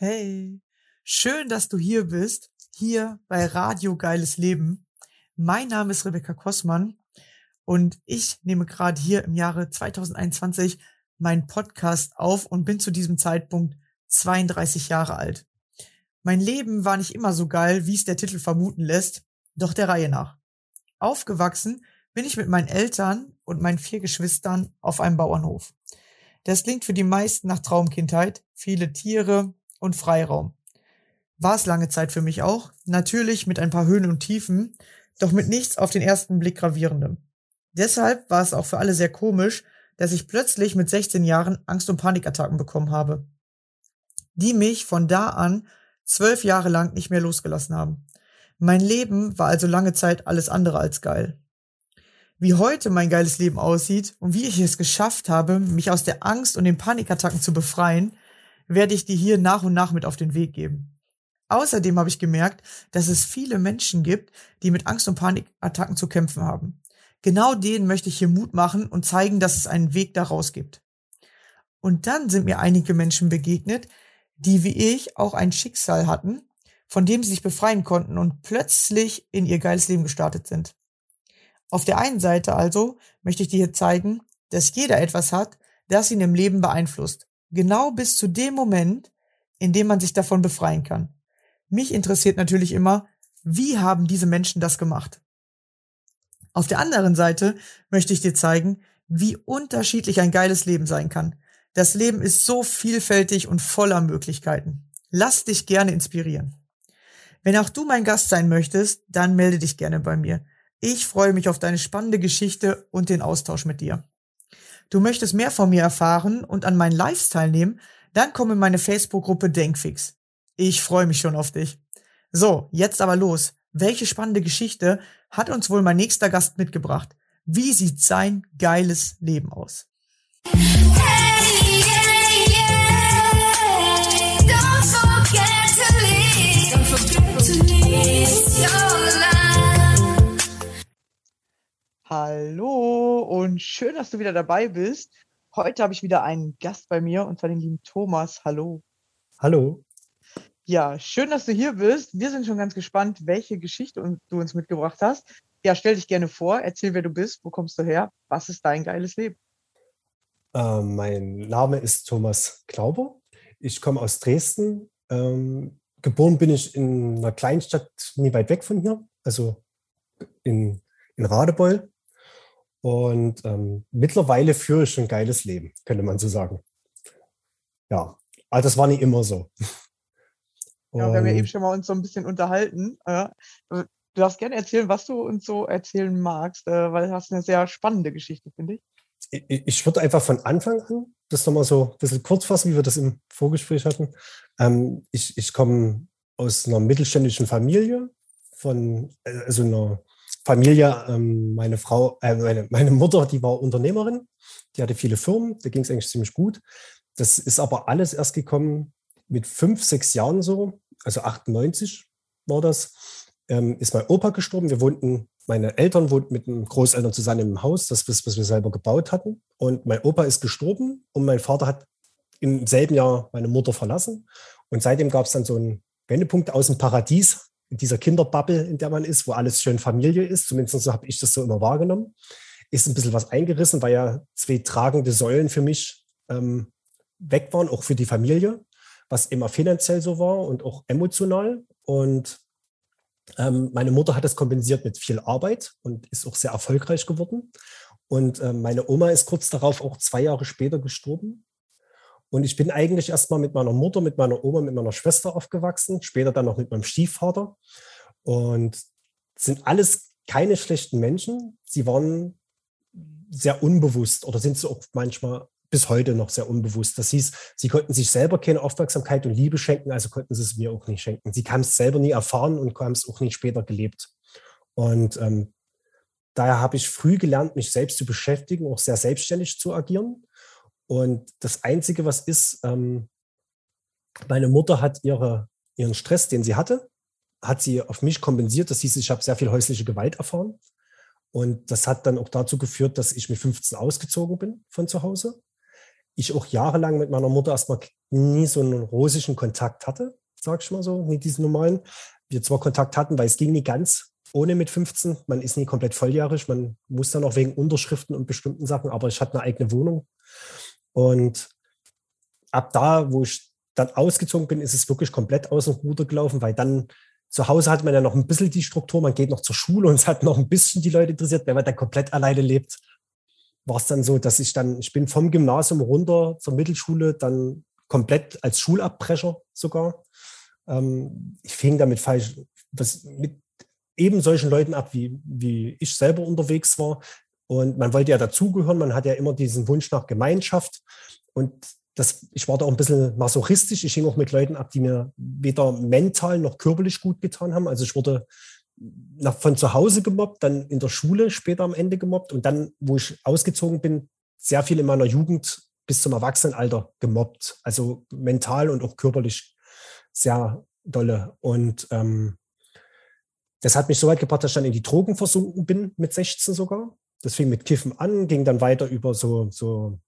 Hey, schön, dass du hier bist, hier bei Radio Geiles Leben. Mein Name ist Rebecca Kossmann und ich nehme gerade hier im Jahre 2021 meinen Podcast auf und bin zu diesem Zeitpunkt 32 Jahre alt. Mein Leben war nicht immer so geil, wie es der Titel vermuten lässt, doch der Reihe nach. Aufgewachsen bin ich mit meinen Eltern und meinen vier Geschwistern auf einem Bauernhof. Das klingt für die meisten nach Traumkindheit, viele Tiere, und Freiraum. War es lange Zeit für mich auch, natürlich mit ein paar Höhen und Tiefen, doch mit nichts auf den ersten Blick gravierendem. Deshalb war es auch für alle sehr komisch, dass ich plötzlich mit 16 Jahren Angst- und Panikattacken bekommen habe, die mich von da an zwölf Jahre lang nicht mehr losgelassen haben. Mein Leben war also lange Zeit alles andere als geil. Wie heute mein geiles Leben aussieht und wie ich es geschafft habe, mich aus der Angst und den Panikattacken zu befreien, werde ich dir hier nach und nach mit auf den Weg geben. Außerdem habe ich gemerkt, dass es viele Menschen gibt, die mit Angst und Panikattacken zu kämpfen haben. Genau denen möchte ich hier Mut machen und zeigen, dass es einen Weg daraus gibt. Und dann sind mir einige Menschen begegnet, die wie ich auch ein Schicksal hatten, von dem sie sich befreien konnten und plötzlich in ihr geiles Leben gestartet sind. Auf der einen Seite also möchte ich dir hier zeigen, dass jeder etwas hat, das ihn im Leben beeinflusst Genau bis zu dem Moment, in dem man sich davon befreien kann. Mich interessiert natürlich immer, wie haben diese Menschen das gemacht? Auf der anderen Seite möchte ich dir zeigen, wie unterschiedlich ein geiles Leben sein kann. Das Leben ist so vielfältig und voller Möglichkeiten. Lass dich gerne inspirieren. Wenn auch du mein Gast sein möchtest, dann melde dich gerne bei mir. Ich freue mich auf deine spannende Geschichte und den Austausch mit dir du möchtest mehr von mir erfahren und an meinen Lives teilnehmen, dann komm in meine Facebook-Gruppe Denkfix. Ich freue mich schon auf dich. So, jetzt aber los. Welche spannende Geschichte hat uns wohl mein nächster Gast mitgebracht? Wie sieht sein geiles Leben aus? Hey, yeah, yeah. Hallo und schön, dass du wieder dabei bist. Heute habe ich wieder einen Gast bei mir und zwar den lieben Thomas. Hallo. Hallo. Ja, schön, dass du hier bist. Wir sind schon ganz gespannt, welche Geschichte du uns mitgebracht hast. Ja, stell dich gerne vor, erzähl, wer du bist, wo kommst du her, was ist dein geiles Leben? Äh, mein Name ist Thomas Klauber. Ich komme aus Dresden. Ähm, geboren bin ich in einer Kleinstadt nie weit weg von hier, also in, in Radebeul. Und ähm, mittlerweile führe ich ein geiles Leben, könnte man so sagen. Ja, aber das war nicht immer so. Ja, wir haben ja eben schon mal uns so ein bisschen unterhalten. Äh, du darfst gerne erzählen, was du uns so erzählen magst, äh, weil du hast eine sehr spannende Geschichte, finde ich. ich. Ich würde einfach von Anfang an das nochmal so ein bisschen kurz fassen, wie wir das im Vorgespräch hatten. Ähm, ich ich komme aus einer mittelständischen Familie, von äh, also einer Familie, ähm, meine Frau, äh, meine, meine Mutter, die war Unternehmerin, die hatte viele Firmen, da ging es eigentlich ziemlich gut. Das ist aber alles erst gekommen mit fünf, sechs Jahren so, also 98 war das, ähm, ist mein Opa gestorben. Wir wohnten, meine Eltern wohnten mit den Großeltern zusammen im Haus, das, was, wir selber gebaut hatten. Und mein Opa ist gestorben und mein Vater hat im selben Jahr meine Mutter verlassen. Und seitdem gab es dann so einen Wendepunkt aus dem Paradies, in dieser Kinderbubble, in der man ist, wo alles schön Familie ist, zumindest so habe ich das so immer wahrgenommen, ist ein bisschen was eingerissen, weil ja zwei tragende Säulen für mich ähm, weg waren, auch für die Familie, was immer finanziell so war und auch emotional. Und ähm, meine Mutter hat das kompensiert mit viel Arbeit und ist auch sehr erfolgreich geworden. Und ähm, meine Oma ist kurz darauf auch zwei Jahre später gestorben. Und ich bin eigentlich erstmal mit meiner Mutter, mit meiner Oma, mit meiner Schwester aufgewachsen, später dann noch mit meinem Stiefvater. Und sind alles keine schlechten Menschen. Sie waren sehr unbewusst oder sind sie auch manchmal bis heute noch sehr unbewusst. Das hieß, sie konnten sich selber keine Aufmerksamkeit und Liebe schenken, also konnten sie es mir auch nicht schenken. Sie haben es selber nie erfahren und haben es auch nicht später gelebt. Und ähm, daher habe ich früh gelernt, mich selbst zu beschäftigen, auch sehr selbstständig zu agieren. Und das Einzige, was ist, ähm, meine Mutter hat ihre, ihren Stress, den sie hatte, hat sie auf mich kompensiert. Das hieß, ich habe sehr viel häusliche Gewalt erfahren. Und das hat dann auch dazu geführt, dass ich mit 15 ausgezogen bin von zu Hause. ich auch jahrelang mit meiner Mutter erstmal nie so einen rosischen Kontakt hatte, sag ich mal so, nie diesen normalen. Wir zwar Kontakt hatten, weil es ging nie ganz ohne mit 15. Man ist nie komplett volljährig. Man muss dann auch wegen Unterschriften und bestimmten Sachen, aber ich hatte eine eigene Wohnung. Und ab da, wo ich dann ausgezogen bin, ist es wirklich komplett aus dem Ruder gelaufen, weil dann zu Hause hat man ja noch ein bisschen die Struktur, man geht noch zur Schule und es hat noch ein bisschen die Leute interessiert. Wenn man dann komplett alleine lebt, war es dann so, dass ich dann, ich bin vom Gymnasium runter zur Mittelschule, dann komplett als Schulabbrecher sogar. Ähm, ich fing damit falsch, was mit eben solchen Leuten ab, wie, wie ich selber unterwegs war. Und man wollte ja dazugehören, man hat ja immer diesen Wunsch nach Gemeinschaft. Und das, ich war da auch ein bisschen masochistisch. Ich hing auch mit Leuten ab, die mir weder mental noch körperlich gut getan haben. Also ich wurde nach, von zu Hause gemobbt, dann in der Schule später am Ende gemobbt und dann, wo ich ausgezogen bin, sehr viel in meiner Jugend bis zum Erwachsenenalter gemobbt. Also mental und auch körperlich sehr dolle. Und ähm, das hat mich so weit gebracht, dass ich dann in die Drogen versunken bin, mit 16 sogar. Das fing mit Kiffen an, ging dann weiter über so, so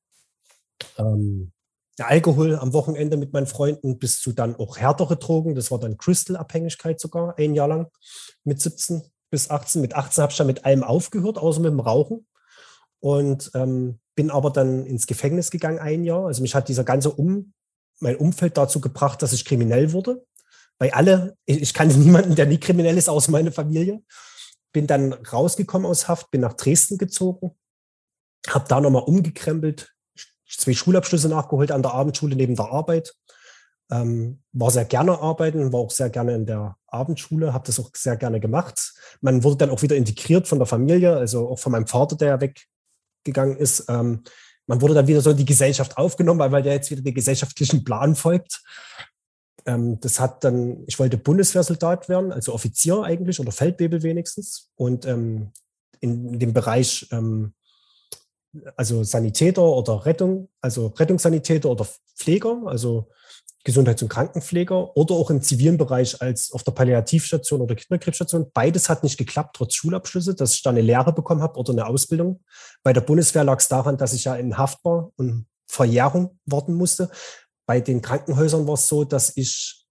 ähm, Alkohol am Wochenende mit meinen Freunden bis zu dann auch härtere Drogen. Das war dann Crystal-Abhängigkeit sogar, ein Jahr lang mit 17 bis 18. Mit 18 habe ich dann mit allem aufgehört, außer mit dem Rauchen. Und ähm, bin aber dann ins Gefängnis gegangen ein Jahr. Also mich hat dieser ganze um, mein Umfeld dazu gebracht, dass ich kriminell wurde. Bei alle, ich, ich kannte niemanden, der nie kriminell ist, außer meine Familie. Bin dann rausgekommen aus Haft, bin nach Dresden gezogen, habe da nochmal umgekrempelt, zwei Schulabschlüsse nachgeholt an der Abendschule neben der Arbeit. Ähm, war sehr gerne arbeiten, war auch sehr gerne in der Abendschule, habe das auch sehr gerne gemacht. Man wurde dann auch wieder integriert von der Familie, also auch von meinem Vater, der ja weggegangen ist. Ähm, man wurde dann wieder so in die Gesellschaft aufgenommen, weil, weil der jetzt wieder den gesellschaftlichen Plan folgt. Ähm, das hat dann, ich wollte Bundeswehrsoldat werden, also Offizier eigentlich oder Feldwebel wenigstens. Und ähm, in, in dem Bereich ähm, also Sanitäter oder Rettung, also Rettungssanitäter oder Pfleger, also Gesundheits- und Krankenpfleger oder auch im zivilen Bereich als auf der Palliativstation oder Kinderkrebsstation. Beides hat nicht geklappt, trotz Schulabschlüsse, dass ich da eine Lehre bekommen habe oder eine Ausbildung. Bei der Bundeswehr lag es daran, dass ich ja in Haft war und Verjährung warten musste. Bei den Krankenhäusern war es so, dass ich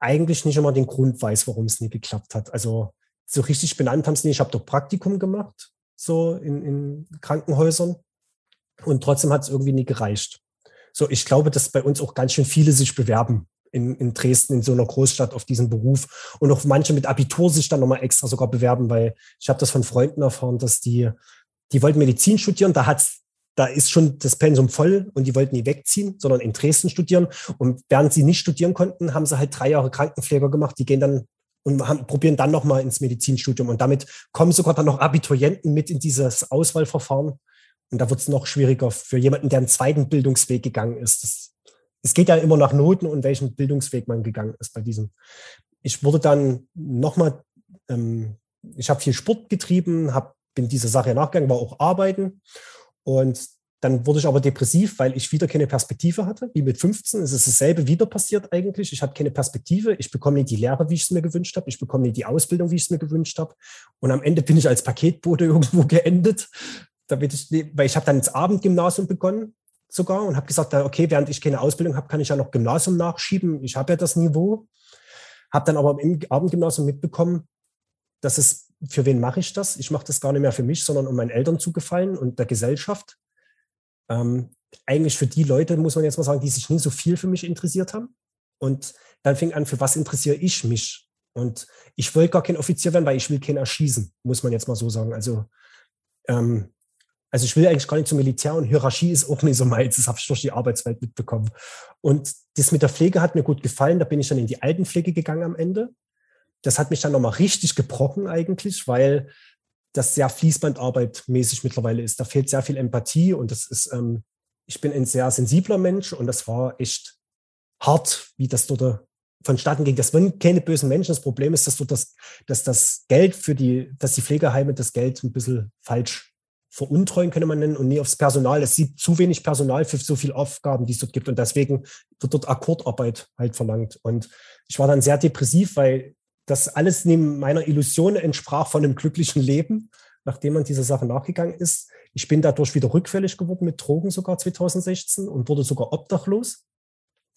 eigentlich nicht immer den Grund weiß, warum es nie geklappt hat. Also so richtig benannt haben es nicht. Ich habe doch Praktikum gemacht so in, in Krankenhäusern. Und trotzdem hat es irgendwie nie gereicht. So, ich glaube, dass bei uns auch ganz schön viele sich bewerben in, in Dresden, in so einer Großstadt auf diesen Beruf. Und auch manche mit Abitur sich dann nochmal extra sogar bewerben, weil ich habe das von Freunden erfahren, dass die, die wollten Medizin studieren, da hat's da ist schon das Pensum voll und die wollten nie wegziehen, sondern in Dresden studieren. Und während sie nicht studieren konnten, haben sie halt drei Jahre Krankenpfleger gemacht. Die gehen dann und haben, probieren dann nochmal ins Medizinstudium. Und damit kommen sogar dann noch Abiturienten mit in dieses Auswahlverfahren. Und da wird es noch schwieriger für jemanden, der einen zweiten Bildungsweg gegangen ist. Das, es geht ja immer nach Noten und welchen Bildungsweg man gegangen ist bei diesem. Ich wurde dann nochmal, ähm, ich habe viel Sport getrieben, hab, bin dieser Sache nachgegangen, war auch arbeiten. Und dann wurde ich aber depressiv, weil ich wieder keine Perspektive hatte. Wie mit 15 es ist dasselbe wieder passiert eigentlich. Ich hatte keine Perspektive. Ich bekomme nicht die Lehre, wie ich es mir gewünscht habe. Ich bekomme nicht die Ausbildung, wie ich es mir gewünscht habe. Und am Ende bin ich als Paketbote irgendwo geendet. Damit ich, weil ich habe dann ins Abendgymnasium begonnen sogar und habe gesagt, okay, während ich keine Ausbildung habe, kann ich ja noch Gymnasium nachschieben. Ich habe ja das Niveau. Habe dann aber im Abendgymnasium mitbekommen, dass es, für wen mache ich das? Ich mache das gar nicht mehr für mich, sondern um meinen Eltern zu gefallen und der Gesellschaft ähm, eigentlich für die Leute, muss man jetzt mal sagen, die sich nie so viel für mich interessiert haben. Und dann fing an, für was interessiere ich mich? Und ich wollte gar kein Offizier werden, weil ich will keinen erschießen, muss man jetzt mal so sagen. Also, ähm, also ich will eigentlich gar nicht zum Militär und Hierarchie ist auch nicht so meins. Das habe ich durch die Arbeitswelt mitbekommen. Und das mit der Pflege hat mir gut gefallen. Da bin ich dann in die Altenpflege gegangen am Ende. Das hat mich dann nochmal richtig gebrochen eigentlich, weil das sehr Fließbandarbeit mäßig mittlerweile ist. Da fehlt sehr viel Empathie und das ist, ähm, ich bin ein sehr sensibler Mensch und das war echt hart, wie das dort vonstatten ging. Das waren keine bösen Menschen. Das Problem ist, dass dort das, dass das Geld für die, dass die Pflegeheime das Geld ein bisschen falsch veruntreuen, könnte man nennen, und nie aufs Personal. Es sieht zu wenig Personal für so viele Aufgaben, die es dort gibt. Und deswegen wird dort Akkordarbeit halt verlangt. Und ich war dann sehr depressiv, weil das alles neben meiner Illusion entsprach von einem glücklichen Leben, nachdem man dieser Sache nachgegangen ist. Ich bin dadurch wieder rückfällig geworden mit Drogen sogar 2016 und wurde sogar obdachlos,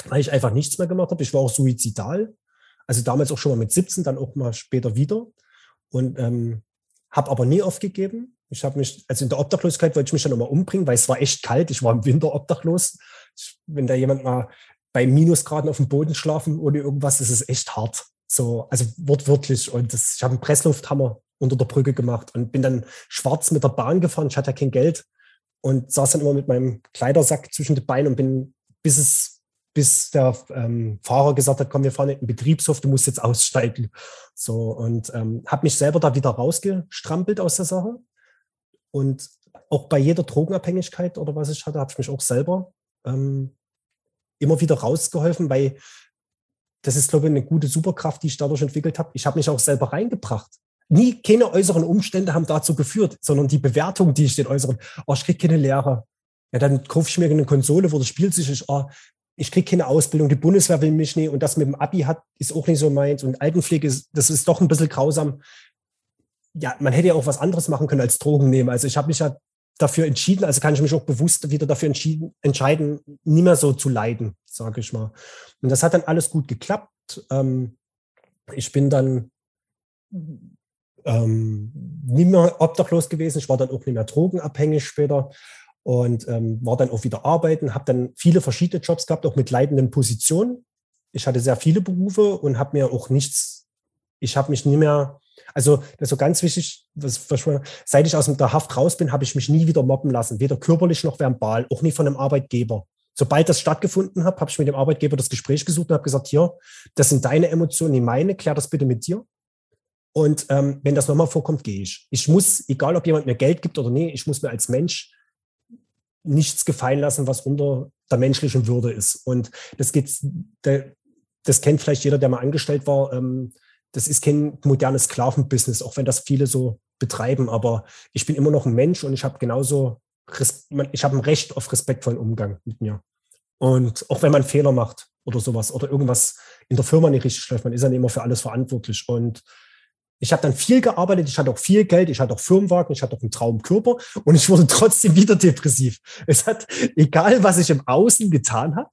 weil ich einfach nichts mehr gemacht habe. Ich war auch suizidal. Also damals auch schon mal mit 17, dann auch mal später wieder. Und ähm, habe aber nie aufgegeben. Ich habe mich, also in der Obdachlosigkeit wollte ich mich dann nochmal umbringen, weil es war echt kalt. Ich war im Winter obdachlos. Ich, wenn da jemand mal bei Minusgraden auf dem Boden schlafen ohne irgendwas, ist echt hart. So, also wortwörtlich. Und das, ich habe einen Presslufthammer unter der Brücke gemacht und bin dann schwarz mit der Bahn gefahren. Ich hatte ja kein Geld und saß dann immer mit meinem Kleidersack zwischen den Beinen und bin, bis es bis der ähm, Fahrer gesagt hat, komm, wir fahren in den Betriebshof, du musst jetzt aussteigen. So, und ähm, habe mich selber da wieder rausgestrampelt aus der Sache. Und auch bei jeder Drogenabhängigkeit oder was ich hatte, habe ich mich auch selber ähm, immer wieder rausgeholfen, weil das ist, glaube ich, eine gute Superkraft, die ich dadurch entwickelt habe. Ich habe mich auch selber reingebracht. Nie keine äußeren Umstände haben dazu geführt, sondern die Bewertung, die ich den äußeren, oh, ich kriege keine Lehre. Ja, dann kaufe ich mir eine Konsole, wo das Spiel sich ist, oh, ich kriege keine Ausbildung, die Bundeswehr will mich nicht und das mit dem Abi hat, ist auch nicht so meins und Altenpflege, ist, das ist doch ein bisschen grausam. Ja, man hätte ja auch was anderes machen können als Drogen nehmen. Also ich habe mich ja dafür entschieden, also kann ich mich auch bewusst wieder dafür entschieden, entscheiden, nie mehr so zu leiden, sage ich mal. Und das hat dann alles gut geklappt. Ähm, ich bin dann ähm, nie mehr obdachlos gewesen. Ich war dann auch nicht mehr drogenabhängig später und ähm, war dann auch wieder arbeiten, habe dann viele verschiedene Jobs gehabt, auch mit leitenden Positionen. Ich hatte sehr viele Berufe und habe mir auch nichts, ich habe mich nie mehr, also das ist so ganz wichtig, was, was, seit ich aus der Haft raus bin, habe ich mich nie wieder mobben lassen, weder körperlich noch verbal, auch nie von einem Arbeitgeber. Sobald das stattgefunden hat, habe ich mit dem Arbeitgeber das Gespräch gesucht und habe gesagt, hier, das sind deine Emotionen, nicht meine, klär das bitte mit dir. Und ähm, wenn das nochmal vorkommt, gehe ich. Ich muss, egal ob jemand mir Geld gibt oder nicht, ich muss mir als Mensch nichts gefallen lassen, was unter der menschlichen Würde ist. Und das geht, das kennt vielleicht jeder, der mal angestellt war. Ähm, das ist kein modernes Sklavenbusiness, auch wenn das viele so betreiben. Aber ich bin immer noch ein Mensch und ich habe genauso, ich habe ein Recht auf respektvollen Umgang mit mir. Und auch wenn man Fehler macht oder sowas oder irgendwas in der Firma nicht richtig läuft, man ist nicht immer für alles verantwortlich. Und ich habe dann viel gearbeitet, ich hatte auch viel Geld, ich hatte auch Firmenwagen, ich hatte auch einen Traumkörper und ich wurde trotzdem wieder depressiv. Es hat, egal was ich im Außen getan habe,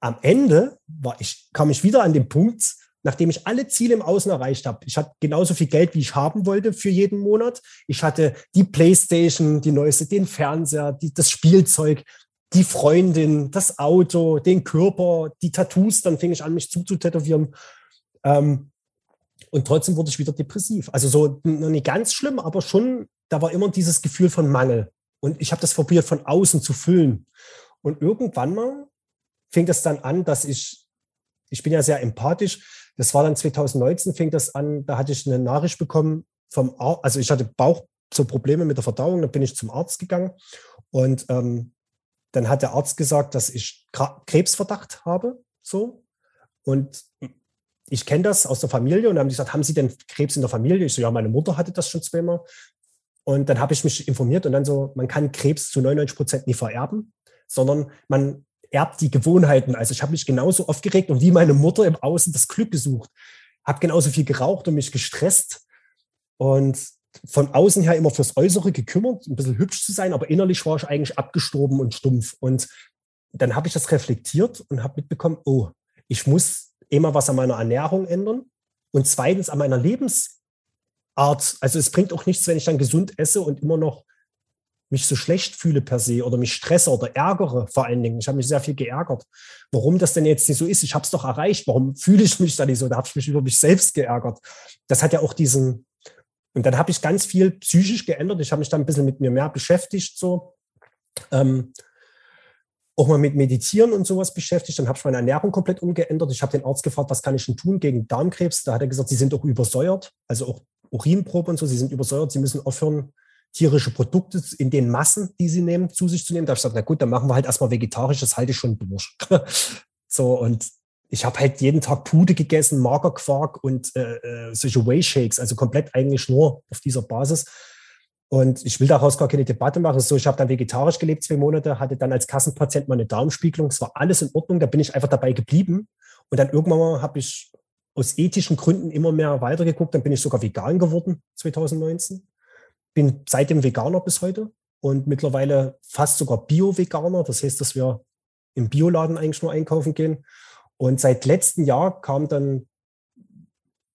am Ende war ich, kam ich wieder an den Punkt, nachdem ich alle Ziele im Außen erreicht habe. Ich hatte genauso viel Geld, wie ich haben wollte für jeden Monat. Ich hatte die Playstation, die neueste, den Fernseher, die, das Spielzeug, die Freundin, das Auto, den Körper, die Tattoos. Dann fing ich an, mich zuzutätowieren. Ähm, und trotzdem wurde ich wieder depressiv. Also so noch nicht ganz schlimm, aber schon, da war immer dieses Gefühl von Mangel. Und ich habe das probiert, von außen zu füllen. Und irgendwann mal fing das dann an, dass ich, ich bin ja sehr empathisch, das war dann 2019, fing das an, da hatte ich eine Nachricht bekommen vom Arzt, also ich hatte Bauch, so Probleme mit der Verdauung, dann bin ich zum Arzt gegangen und ähm, dann hat der Arzt gesagt, dass ich Krebsverdacht habe, so. Und ich kenne das aus der Familie und dann haben die gesagt, haben Sie denn Krebs in der Familie? Ich so, ja, meine Mutter hatte das schon zweimal. Und dann habe ich mich informiert und dann so, man kann Krebs zu 99 Prozent nie vererben, sondern man erbt die Gewohnheiten. Also ich habe mich genauso aufgeregt und wie meine Mutter im Außen das Glück gesucht. Habe genauso viel geraucht und mich gestresst und von außen her immer fürs Äußere gekümmert, ein bisschen hübsch zu sein, aber innerlich war ich eigentlich abgestorben und stumpf. Und dann habe ich das reflektiert und habe mitbekommen, oh, ich muss immer was an meiner Ernährung ändern und zweitens an meiner Lebensart. Also es bringt auch nichts, wenn ich dann gesund esse und immer noch mich so schlecht fühle per se oder mich stresse oder ärgere vor allen Dingen. Ich habe mich sehr viel geärgert. Warum das denn jetzt nicht so ist? Ich habe es doch erreicht. Warum fühle ich mich da nicht so? Da habe ich mich über mich selbst geärgert. Das hat ja auch diesen, und dann habe ich ganz viel psychisch geändert. Ich habe mich dann ein bisschen mit mir mehr beschäftigt, so. Ähm, auch mal mit Meditieren und sowas beschäftigt. Dann habe ich meine Ernährung komplett umgeändert. Ich habe den Arzt gefragt, was kann ich denn tun gegen Darmkrebs? Da hat er gesagt, Sie sind auch übersäuert, also auch Urinprobe und so, Sie sind übersäuert, Sie müssen aufhören, tierische Produkte in den Massen, die Sie nehmen, zu sich zu nehmen. Da habe ich gesagt, na gut, dann machen wir halt erstmal vegetarisch, das halte ich schon durch. so, und ich habe halt jeden Tag Pude gegessen, Magerquark und äh, äh solche Whey-Shakes, also komplett eigentlich nur auf dieser Basis. Und ich will daraus gar keine Debatte machen. So, ich habe dann vegetarisch gelebt, zwei Monate, hatte dann als Kassenpatient meine Darmspiegelung. Es war alles in Ordnung, da bin ich einfach dabei geblieben. Und dann irgendwann mal habe ich aus ethischen Gründen immer mehr weitergeguckt. Dann bin ich sogar vegan geworden, 2019. bin seitdem Veganer bis heute und mittlerweile fast sogar Bio-Veganer. Das heißt, dass wir im Bioladen eigentlich nur einkaufen gehen. Und seit letztem Jahr kamen dann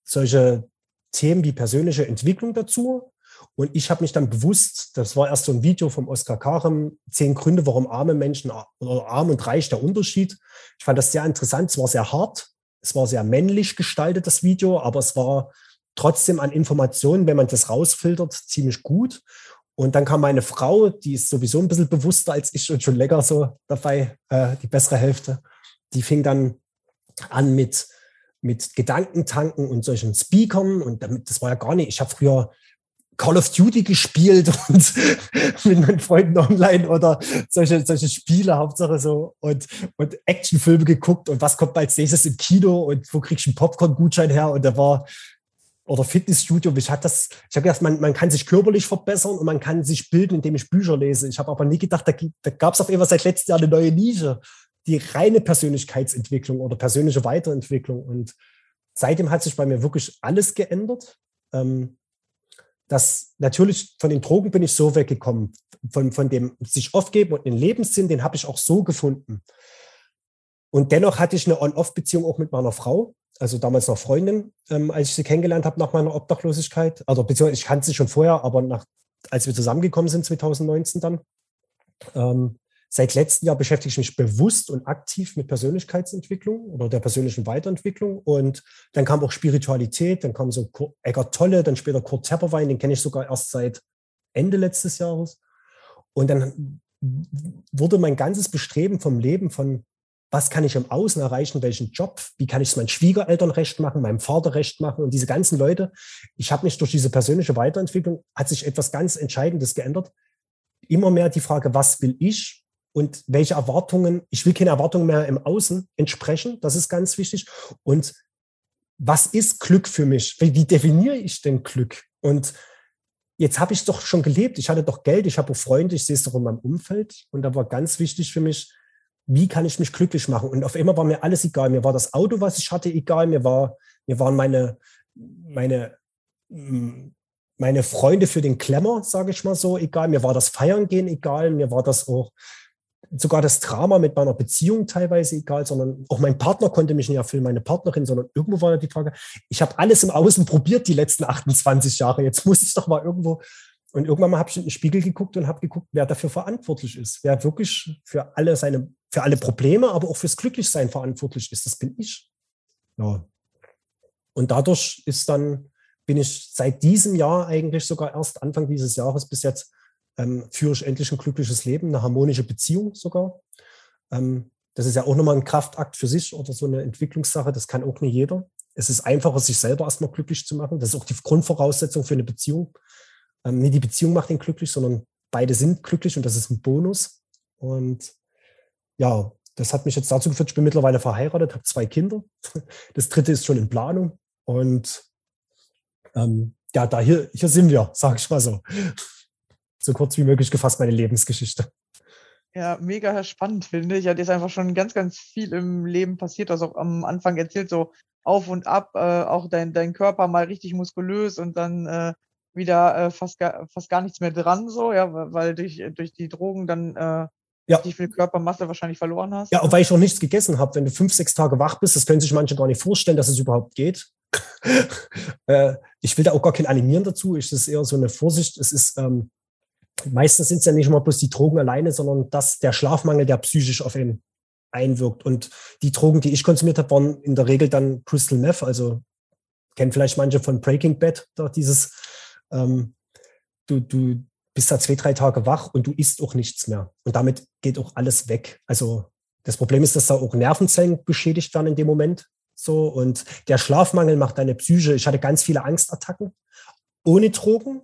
solche Themen wie persönliche Entwicklung dazu. Und ich habe mich dann bewusst, das war erst so ein Video vom Oskar Karem, zehn Gründe, warum arme Menschen oder arm und reich der Unterschied. Ich fand das sehr interessant. Es war sehr hart. Es war sehr männlich gestaltet, das Video, aber es war trotzdem an Informationen, wenn man das rausfiltert, ziemlich gut. Und dann kam meine Frau, die ist sowieso ein bisschen bewusster als ich und schon länger so dabei, äh, die bessere Hälfte. Die fing dann an mit, mit Gedankentanken und solchen Speakern. Und damit, das war ja gar nicht, ich habe früher Call of Duty gespielt und mit meinen Freunden online oder solche, solche Spiele, Hauptsache so und, und Actionfilme geguckt und was kommt als nächstes im Kino und wo kriegst du einen Popcorn-Gutschein her und da war oder Fitnessstudio, ich das, ich habe gedacht, man, man kann sich körperlich verbessern und man kann sich bilden, indem ich Bücher lese. Ich habe aber nie gedacht, da, da gab es auf jeden Fall seit letztem Jahr eine neue Nische, die reine Persönlichkeitsentwicklung oder persönliche Weiterentwicklung. Und seitdem hat sich bei mir wirklich alles geändert. Ähm, das natürlich von den Drogen bin ich so weggekommen, von, von dem sich aufgeben und den Lebenssinn, den habe ich auch so gefunden. Und dennoch hatte ich eine On-Off-Beziehung auch mit meiner Frau, also damals noch Freundin, ähm, als ich sie kennengelernt habe nach meiner Obdachlosigkeit. Also beziehungsweise ich kannte sie schon vorher, aber nach, als wir zusammengekommen sind 2019 dann. Ähm, Seit letztem Jahr beschäftige ich mich bewusst und aktiv mit Persönlichkeitsentwicklung oder der persönlichen Weiterentwicklung. Und dann kam auch Spiritualität, dann kam so Eckart Tolle, dann später Kurt Tepperwein, den kenne ich sogar erst seit Ende letztes Jahres. Und dann wurde mein ganzes Bestreben vom Leben von was kann ich im Außen erreichen, welchen Job, wie kann ich es meinen Schwiegereltern recht machen, meinem Vater recht machen und diese ganzen Leute. Ich habe mich durch diese persönliche Weiterentwicklung, hat sich etwas ganz Entscheidendes geändert. Immer mehr die Frage, was will ich und welche Erwartungen, ich will keine Erwartungen mehr im Außen entsprechen, das ist ganz wichtig. Und was ist Glück für mich? Wie, definiere ich denn Glück? Und jetzt habe ich doch schon gelebt, ich hatte doch Geld, ich habe Freunde, ich sehe es doch in meinem Umfeld. Und da war ganz wichtig für mich, wie kann ich mich glücklich machen? Und auf einmal war mir alles egal. Mir war das Auto, was ich hatte, egal. Mir, war, mir waren meine, meine, meine Freunde für den Klemmer, sage ich mal so, egal. Mir war das Feiern gehen egal. Mir war das auch sogar das Drama mit meiner Beziehung teilweise egal, sondern auch mein Partner konnte mich nicht erfüllen, meine Partnerin, sondern irgendwo war die Frage, ich habe alles im Außen probiert die letzten 28 Jahre, jetzt muss ich doch mal irgendwo. Und irgendwann mal habe ich in den Spiegel geguckt und habe geguckt, wer dafür verantwortlich ist, wer wirklich für alle seine, für alle Probleme, aber auch fürs Glücklichsein verantwortlich ist. Das bin ich. Ja. Und dadurch ist dann, bin ich seit diesem Jahr eigentlich sogar erst Anfang dieses Jahres bis jetzt ähm, führe ich endlich ein glückliches Leben, eine harmonische Beziehung sogar. Ähm, das ist ja auch nochmal ein Kraftakt für sich oder so eine Entwicklungssache. Das kann auch nicht jeder. Es ist einfacher, sich selber erstmal glücklich zu machen. Das ist auch die Grundvoraussetzung für eine Beziehung. Ähm, nicht die Beziehung macht ihn glücklich, sondern beide sind glücklich und das ist ein Bonus. Und ja, das hat mich jetzt dazu geführt, ich bin mittlerweile verheiratet, habe zwei Kinder. Das dritte ist schon in Planung. Und ähm, ja, da hier, hier sind wir, sage ich mal so so kurz wie möglich gefasst meine Lebensgeschichte. Ja, mega spannend, finde ich. Ja, dir ist einfach schon ganz, ganz viel im Leben passiert. Du hast auch am Anfang erzählt, so auf und ab, äh, auch dein, dein Körper mal richtig muskulös und dann äh, wieder äh, fast, gar, fast gar nichts mehr dran, so, ja, weil durch, durch die Drogen dann äh, ja. die viel Körpermasse wahrscheinlich verloren hast. Ja, auch weil ich noch nichts gegessen habe. Wenn du fünf, sechs Tage wach bist, das können sich manche gar nicht vorstellen, dass es überhaupt geht. äh, ich will da auch gar kein Animieren dazu. Es ist eher so eine Vorsicht. Es ist, ähm, meistens sind es ja nicht mal bloß die Drogen alleine, sondern dass der Schlafmangel, der psychisch auf ihn einwirkt. Und die Drogen, die ich konsumiert habe, waren in der Regel dann Crystal Meth, also kennen vielleicht manche von Breaking Bad, da dieses, ähm, du, du bist da zwei, drei Tage wach und du isst auch nichts mehr. Und damit geht auch alles weg. Also das Problem ist, dass da auch Nervenzellen beschädigt werden in dem Moment. So, und der Schlafmangel macht deine Psyche. Ich hatte ganz viele Angstattacken ohne Drogen,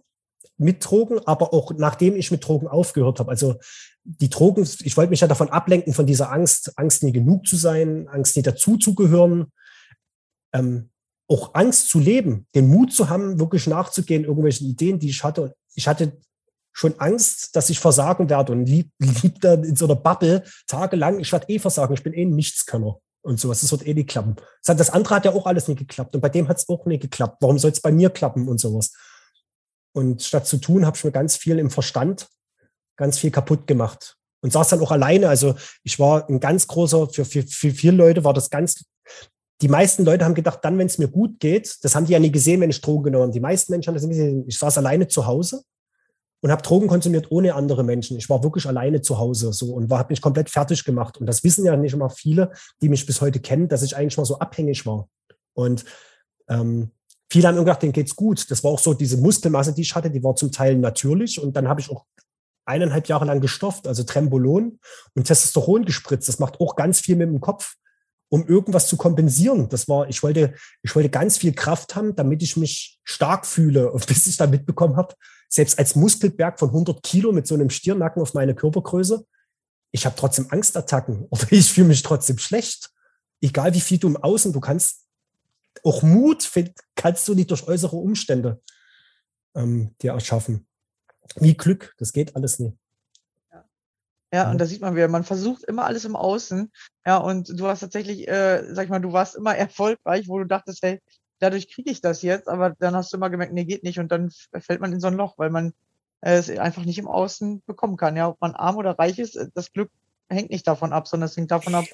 mit Drogen, aber auch nachdem ich mit Drogen aufgehört habe. Also die Drogen, ich wollte mich ja davon ablenken, von dieser Angst, Angst nie genug zu sein, Angst nie dazuzugehören, ähm, auch Angst zu leben, den Mut zu haben, wirklich nachzugehen, irgendwelchen Ideen, die ich hatte. Und ich hatte schon Angst, dass ich versagen werde und lieb, lieb da in so einer Bubble tagelang, ich werde eh versagen, ich bin eh ein Nichtskönner und sowas, das wird eh nicht klappen. Das andere hat ja auch alles nicht geklappt und bei dem hat es auch nicht geklappt. Warum soll es bei mir klappen und sowas? Und statt zu tun, habe ich mir ganz viel im Verstand, ganz viel kaputt gemacht. Und saß dann auch alleine. Also ich war ein ganz großer, für, für, für viele Leute war das ganz, die meisten Leute haben gedacht, dann, wenn es mir gut geht, das haben die ja nie gesehen, wenn ich Drogen genommen habe. Die meisten Menschen haben das nicht gesehen. Ich saß alleine zu Hause und habe Drogen konsumiert ohne andere Menschen. Ich war wirklich alleine zu Hause so und habe mich komplett fertig gemacht. Und das wissen ja nicht immer viele, die mich bis heute kennen, dass ich eigentlich mal so abhängig war. Und ähm, viele haben gedacht, denen geht's gut. Das war auch so, diese Muskelmasse, die ich hatte, die war zum Teil natürlich. Und dann habe ich auch eineinhalb Jahre lang gestofft, also Trembolon und Testosteron gespritzt. Das macht auch ganz viel mit dem Kopf, um irgendwas zu kompensieren. Das war, ich wollte, ich wollte ganz viel Kraft haben, damit ich mich stark fühle. Bis ich da mitbekommen habe, selbst als Muskelberg von 100 Kilo mit so einem Stirnacken auf meine Körpergröße, ich habe trotzdem Angstattacken oder ich fühle mich trotzdem schlecht. Egal wie viel du im Außen, du kannst auch Mut kannst du nicht durch äußere Umstände ähm, dir erschaffen. Wie Glück, das geht alles nicht. Ja. ja, und da sieht man wieder, man versucht immer alles im Außen. Ja, und du hast tatsächlich, äh, sag ich mal, du warst immer erfolgreich, wo du dachtest, hey, dadurch kriege ich das jetzt, aber dann hast du immer gemerkt, nee, geht nicht und dann fällt man in so ein Loch, weil man äh, es einfach nicht im Außen bekommen kann. Ja, ob man arm oder reich ist, das Glück hängt nicht davon ab, sondern es hängt davon ab,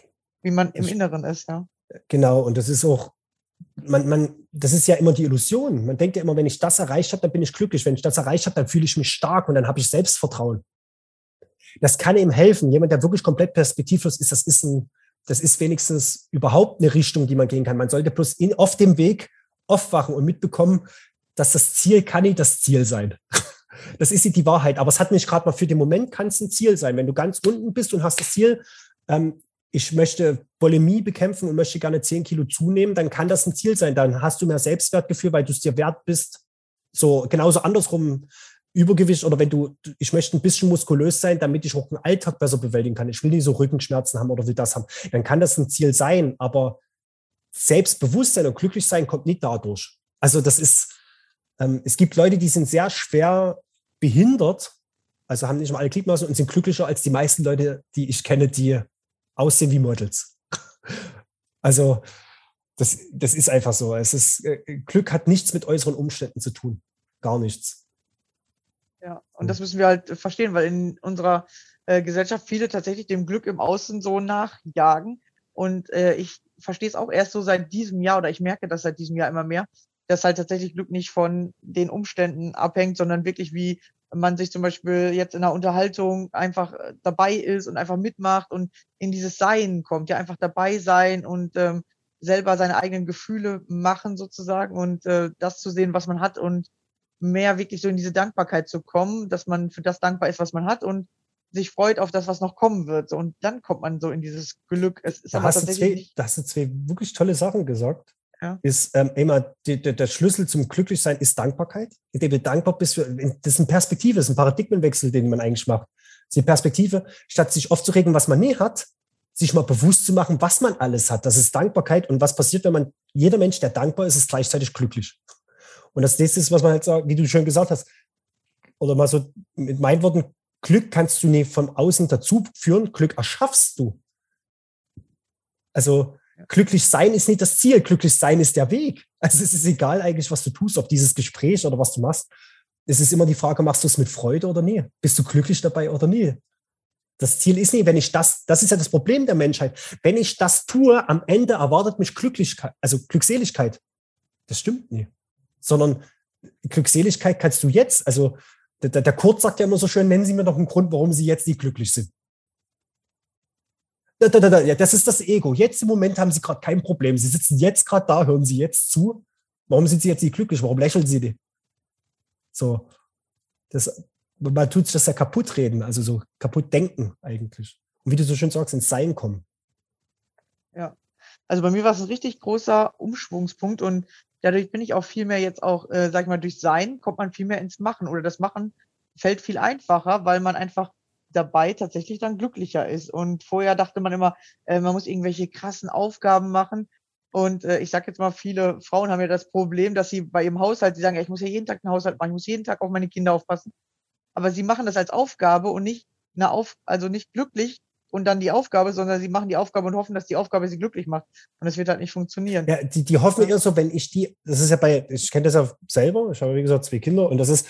wie man im Inneren ist, ja. Genau, und das ist auch, man, man, das ist ja immer die Illusion. Man denkt ja immer, wenn ich das erreicht habe, dann bin ich glücklich. Wenn ich das erreicht habe, dann fühle ich mich stark und dann habe ich Selbstvertrauen. Das kann ihm helfen. Jemand, der wirklich komplett perspektivlos ist, das ist ein, das ist wenigstens überhaupt eine Richtung, die man gehen kann. Man sollte bloß in, auf dem Weg aufwachen und mitbekommen, dass das Ziel kann nicht das Ziel sein. Das ist die Wahrheit. Aber es hat nicht gerade mal für den Moment kann es ein Ziel sein. Wenn du ganz unten bist und hast das Ziel, ähm, ich möchte Bulimie bekämpfen und möchte gerne 10 Kilo zunehmen, dann kann das ein Ziel sein. Dann hast du mehr Selbstwertgefühl, weil du es dir wert bist. So genauso andersrum Übergewicht oder wenn du, ich möchte ein bisschen muskulös sein, damit ich auch den Alltag besser bewältigen kann. Ich will nicht so Rückenschmerzen haben oder will das haben. Dann kann das ein Ziel sein, aber Selbstbewusstsein und glücklich sein kommt nicht dadurch. Also das ist, ähm, es gibt Leute, die sind sehr schwer behindert, also haben nicht mal alle Gliedmaßen und sind glücklicher als die meisten Leute, die ich kenne, die aussehen wie Models. Also das, das ist einfach so. Es ist, äh, Glück hat nichts mit äußeren Umständen zu tun. Gar nichts. Ja, und das müssen wir halt verstehen, weil in unserer äh, Gesellschaft viele tatsächlich dem Glück im Außen so nachjagen. Und äh, ich verstehe es auch erst so seit diesem Jahr oder ich merke das seit diesem Jahr immer mehr, dass halt tatsächlich Glück nicht von den Umständen abhängt, sondern wirklich wie man sich zum Beispiel jetzt in einer Unterhaltung einfach äh, dabei ist und einfach mitmacht und in dieses Sein kommt, ja einfach dabei sein und ähm, selber seine eigenen Gefühle machen sozusagen und äh, das zu sehen, was man hat und mehr wirklich so in diese Dankbarkeit zu kommen, dass man für das dankbar ist, was man hat und sich freut auf das, was noch kommen wird. Und dann kommt man so in dieses Glück. Es ist da, hast tatsächlich zwei, da hast du zwei wirklich tolle Sachen gesagt ja. ist ähm, immer die, die, der Schlüssel zum Glücklichsein ist Dankbarkeit, indem du dankbar bist. Für, das ist eine Perspektive, das ist ein Paradigmenwechsel, den man eigentlich macht. Das ist die Perspektive, statt sich aufzuregen, was man nie hat, sich mal bewusst zu machen, was man alles hat. Das ist Dankbarkeit und was passiert, wenn man, jeder Mensch, der dankbar ist, ist gleichzeitig glücklich. Und das nächste ist, was man halt sagt, wie du schon gesagt hast, oder mal so mit meinen Worten, Glück kannst du nicht von außen dazu führen, Glück erschaffst du. Also Glücklich sein ist nicht das Ziel, glücklich sein ist der Weg. Also es ist egal eigentlich, was du tust, ob dieses Gespräch oder was du machst. Es ist immer die Frage, machst du es mit Freude oder nie? Bist du glücklich dabei oder nie? Das Ziel ist nie, wenn ich das, das ist ja das Problem der Menschheit. Wenn ich das tue, am Ende erwartet mich Glücklichkeit, also Glückseligkeit. Das stimmt nie. Sondern Glückseligkeit kannst du jetzt, also der, der Kurt sagt ja immer so schön, nennen Sie mir doch einen Grund, warum Sie jetzt nicht glücklich sind. Da, da, da, ja, das ist das Ego. Jetzt im Moment haben Sie gerade kein Problem. Sie sitzen jetzt gerade da, hören Sie jetzt zu. Warum sind Sie jetzt nicht glücklich? Warum lächeln Sie nicht? So, das, man tut sich das ja kaputt reden, also so kaputt denken eigentlich. Und wie du so schön sagst, ins Sein kommen. Ja, also bei mir war es ein richtig großer Umschwungspunkt und dadurch bin ich auch viel mehr jetzt auch, äh, sag ich mal, durch Sein kommt man viel mehr ins Machen oder das Machen fällt viel einfacher, weil man einfach dabei tatsächlich dann glücklicher ist. Und vorher dachte man immer, äh, man muss irgendwelche krassen Aufgaben machen. Und äh, ich sage jetzt mal, viele Frauen haben ja das Problem, dass sie bei ihrem Haushalt, sie sagen, ja, ich muss ja jeden Tag einen Haushalt machen, ich muss jeden Tag auf meine Kinder aufpassen. Aber sie machen das als Aufgabe und nicht eine Auf, also nicht glücklich und dann die Aufgabe, sondern sie machen die Aufgabe und hoffen, dass die Aufgabe sie glücklich macht. Und das wird halt nicht funktionieren. Ja, die, die hoffen eher so, wenn ich die, das ist ja bei, ich kenne das ja selber, ich habe wie gesagt zwei Kinder und das ist,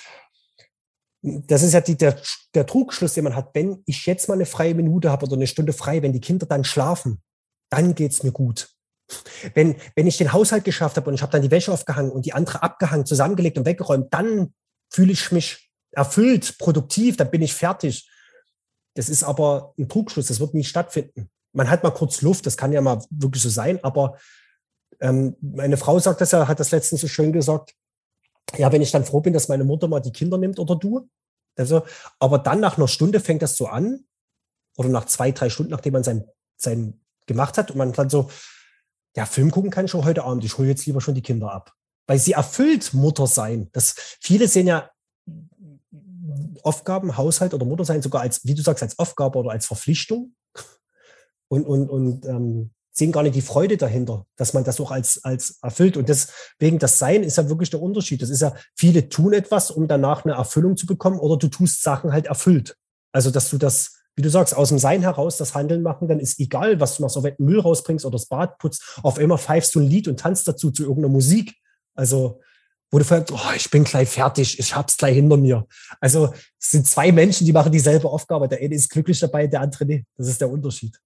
das ist ja die, der, der Trugschluss, den man hat, wenn ich jetzt mal eine freie Minute habe oder eine Stunde frei, wenn die Kinder dann schlafen, dann geht's mir gut. Wenn, wenn ich den Haushalt geschafft habe und ich habe dann die Wäsche aufgehangen und die andere abgehangen, zusammengelegt und weggeräumt, dann fühle ich mich erfüllt, produktiv, dann bin ich fertig. Das ist aber ein Trugschluss, das wird nie stattfinden. Man hat mal kurz Luft, das kann ja mal wirklich so sein, aber ähm, meine Frau sagt das ja, hat das letztens so schön gesagt, ja, wenn ich dann froh bin, dass meine Mutter mal die Kinder nimmt oder du. Also, aber dann nach einer Stunde fängt das so an, oder nach zwei, drei Stunden, nachdem man sein, sein gemacht hat, und man dann so, ja, Film gucken kann schon heute Abend, ich hole jetzt lieber schon die Kinder ab. Weil sie erfüllt Mutter sein. Das, viele sehen ja Aufgaben, Haushalt oder Mutter sein sogar als, wie du sagst, als Aufgabe oder als Verpflichtung. Und, und, und ähm, sehen gar nicht die Freude dahinter, dass man das auch als, als erfüllt. Und deswegen das Sein ist ja wirklich der Unterschied. Das ist ja, viele tun etwas, um danach eine Erfüllung zu bekommen, oder du tust Sachen halt erfüllt. Also, dass du das, wie du sagst, aus dem Sein heraus das Handeln machen, dann ist egal, was du machst, ob du Müll rausbringst oder das Bad putzt, auf einmal pfeifst du ein Lied und tanzt dazu zu irgendeiner Musik. Also, wo du fragst, oh, ich bin gleich fertig, ich hab's gleich hinter mir. Also, es sind zwei Menschen, die machen dieselbe Aufgabe. Der eine ist glücklich dabei, der andere nicht. Das ist der Unterschied.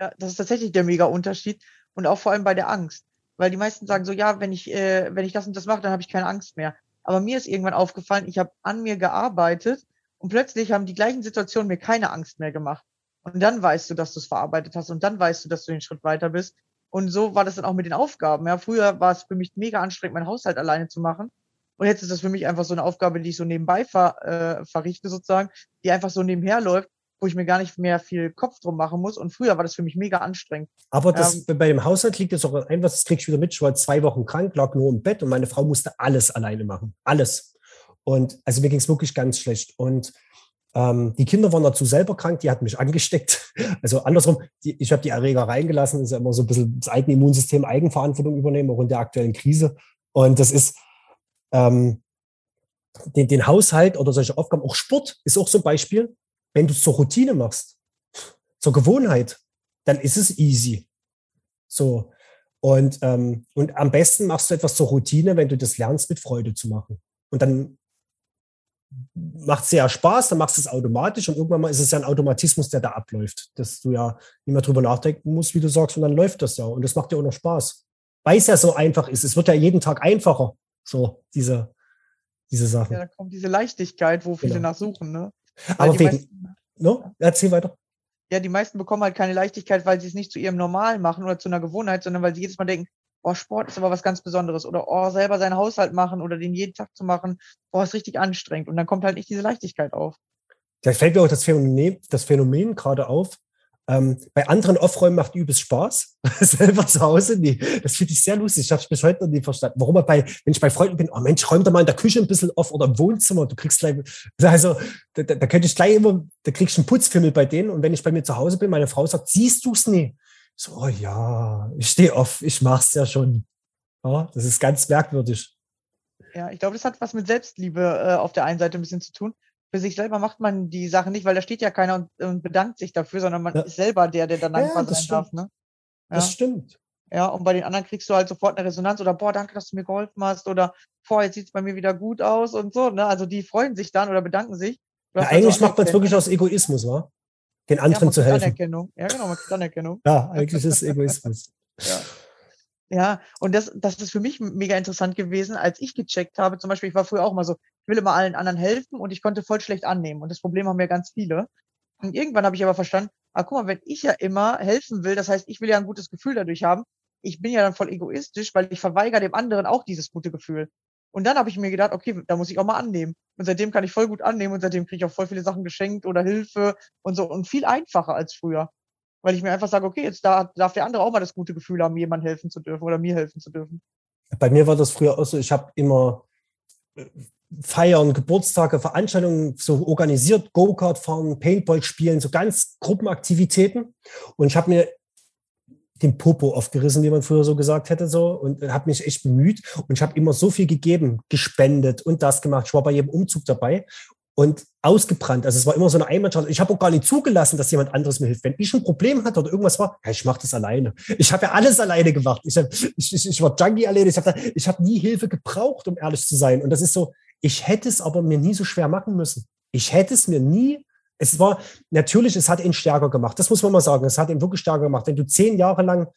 Ja, das ist tatsächlich der mega Unterschied und auch vor allem bei der Angst, weil die meisten sagen so, ja, wenn ich äh, wenn ich das und das mache, dann habe ich keine Angst mehr. Aber mir ist irgendwann aufgefallen, ich habe an mir gearbeitet und plötzlich haben die gleichen Situationen mir keine Angst mehr gemacht. Und dann weißt du, dass du es verarbeitet hast und dann weißt du, dass du den Schritt weiter bist. Und so war das dann auch mit den Aufgaben. Ja, früher war es für mich mega anstrengend, meinen Haushalt alleine zu machen. Und jetzt ist das für mich einfach so eine Aufgabe, die ich so nebenbei ver, äh, verrichte sozusagen, die einfach so nebenher läuft wo ich mir gar nicht mehr viel Kopf drum machen muss. Und früher war das für mich mega anstrengend. Aber das, ähm, bei dem Haushalt liegt jetzt auch einfach, das krieg ich wieder mit. Ich war zwei Wochen krank, lag nur im Bett und meine Frau musste alles alleine machen. Alles. Und also mir ging es wirklich ganz schlecht. Und ähm, die Kinder waren dazu selber krank, die hatten mich angesteckt. Also andersrum, die, ich habe die Erreger reingelassen, ist ja immer so ein bisschen das eigene Immunsystem Eigenverantwortung übernehmen, auch in der aktuellen Krise. Und das ist ähm, den, den Haushalt oder solche Aufgaben, auch Sport ist auch so ein Beispiel wenn du es zur Routine machst, zur Gewohnheit, dann ist es easy. So. Und, ähm, und am besten machst du etwas zur Routine, wenn du das lernst, mit Freude zu machen. Und dann macht es sehr Spaß, dann machst du es automatisch und irgendwann mal ist es ja ein Automatismus, der da abläuft, dass du ja nicht mehr drüber nachdenken musst, wie du sagst, und dann läuft das ja. Und das macht dir auch noch Spaß. Weil es ja so einfach ist. Es wird ja jeden Tag einfacher, so diese, diese Sachen. Ja, da kommt diese Leichtigkeit, wo viele genau. nachsuchen, ne? Aber wegen, meisten, no? erzähl weiter. Ja, die meisten bekommen halt keine Leichtigkeit, weil sie es nicht zu ihrem Normal machen oder zu einer Gewohnheit, sondern weil sie jedes Mal denken, oh, Sport ist aber was ganz Besonderes oder oh, selber seinen Haushalt machen oder den jeden Tag zu machen, boah, ist richtig anstrengend. Und dann kommt halt nicht diese Leichtigkeit auf. Da fällt mir auch das Phänomen, das Phänomen gerade auf, ähm, bei anderen Aufräumen macht übelst Spaß. Selber zu Hause, nee. Das finde ich sehr lustig. Ich habe es bis heute noch nie verstanden. Warum bei, wenn ich bei Freunden bin, oh Mensch, räum doch mal in der Küche ein bisschen auf oder im Wohnzimmer. Du kriegst gleich, also, da, da könnte ich gleich immer, da kriegst du einen Putzfimmel bei denen. Und wenn ich bei mir zu Hause bin, meine Frau sagt, siehst du es nie? So, oh ja, ich stehe auf, ich mach's ja schon. Ja, das ist ganz merkwürdig. Ja, ich glaube, das hat was mit Selbstliebe äh, auf der einen Seite ein bisschen zu tun für sich selber macht man die Sachen nicht, weil da steht ja keiner und, und bedankt sich dafür, sondern man ja. ist selber der, der dann dankbar ja, sein stimmt. darf. Ne? Ja. Das stimmt. Ja, und bei den anderen kriegst du halt sofort eine Resonanz oder boah, danke, dass du mir geholfen hast oder boah, jetzt sieht's bei mir wieder gut aus und so. Ne? Also die freuen sich dann oder bedanken sich. Ja, eigentlich macht man es wirklich aus Egoismus, wa? Den anderen zu helfen. Anerkennung. Ja, genau, man kriegt Anerkennung. ja, eigentlich ist es Egoismus. ja. Ja, und das, das ist für mich mega interessant gewesen, als ich gecheckt habe. Zum Beispiel, ich war früher auch mal so, ich will immer allen anderen helfen und ich konnte voll schlecht annehmen. Und das Problem haben ja ganz viele. Und irgendwann habe ich aber verstanden, ah, guck mal, wenn ich ja immer helfen will, das heißt, ich will ja ein gutes Gefühl dadurch haben, ich bin ja dann voll egoistisch, weil ich verweigere dem anderen auch dieses gute Gefühl. Und dann habe ich mir gedacht, okay, da muss ich auch mal annehmen. Und seitdem kann ich voll gut annehmen und seitdem kriege ich auch voll viele Sachen geschenkt oder Hilfe und so und viel einfacher als früher weil ich mir einfach sage, okay, jetzt darf der andere auch mal das gute Gefühl haben, jemandem helfen zu dürfen oder mir helfen zu dürfen. Bei mir war das früher auch so, ich habe immer äh, Feiern, Geburtstage, Veranstaltungen so organisiert, Go-Kart fahren, Paintball spielen, so ganz Gruppenaktivitäten. Und ich habe mir den Popo aufgerissen, wie man früher so gesagt hätte, so und habe mich echt bemüht und ich habe immer so viel gegeben, gespendet und das gemacht. Ich war bei jedem Umzug dabei und ausgebrannt. Also es war immer so eine Einbahnstraße. Ich habe auch gar nicht zugelassen, dass jemand anderes mir hilft. Wenn ich ein Problem hatte oder irgendwas war, ja, ich mache das alleine. Ich habe ja alles alleine gemacht. Ich, hab, ich, ich, ich war Junkie alleine. Ich habe hab nie Hilfe gebraucht, um ehrlich zu sein. Und das ist so, ich hätte es aber mir nie so schwer machen müssen. Ich hätte es mir nie, es war, natürlich, es hat ihn stärker gemacht. Das muss man mal sagen. Es hat ihn wirklich stärker gemacht. Wenn du zehn Jahre lang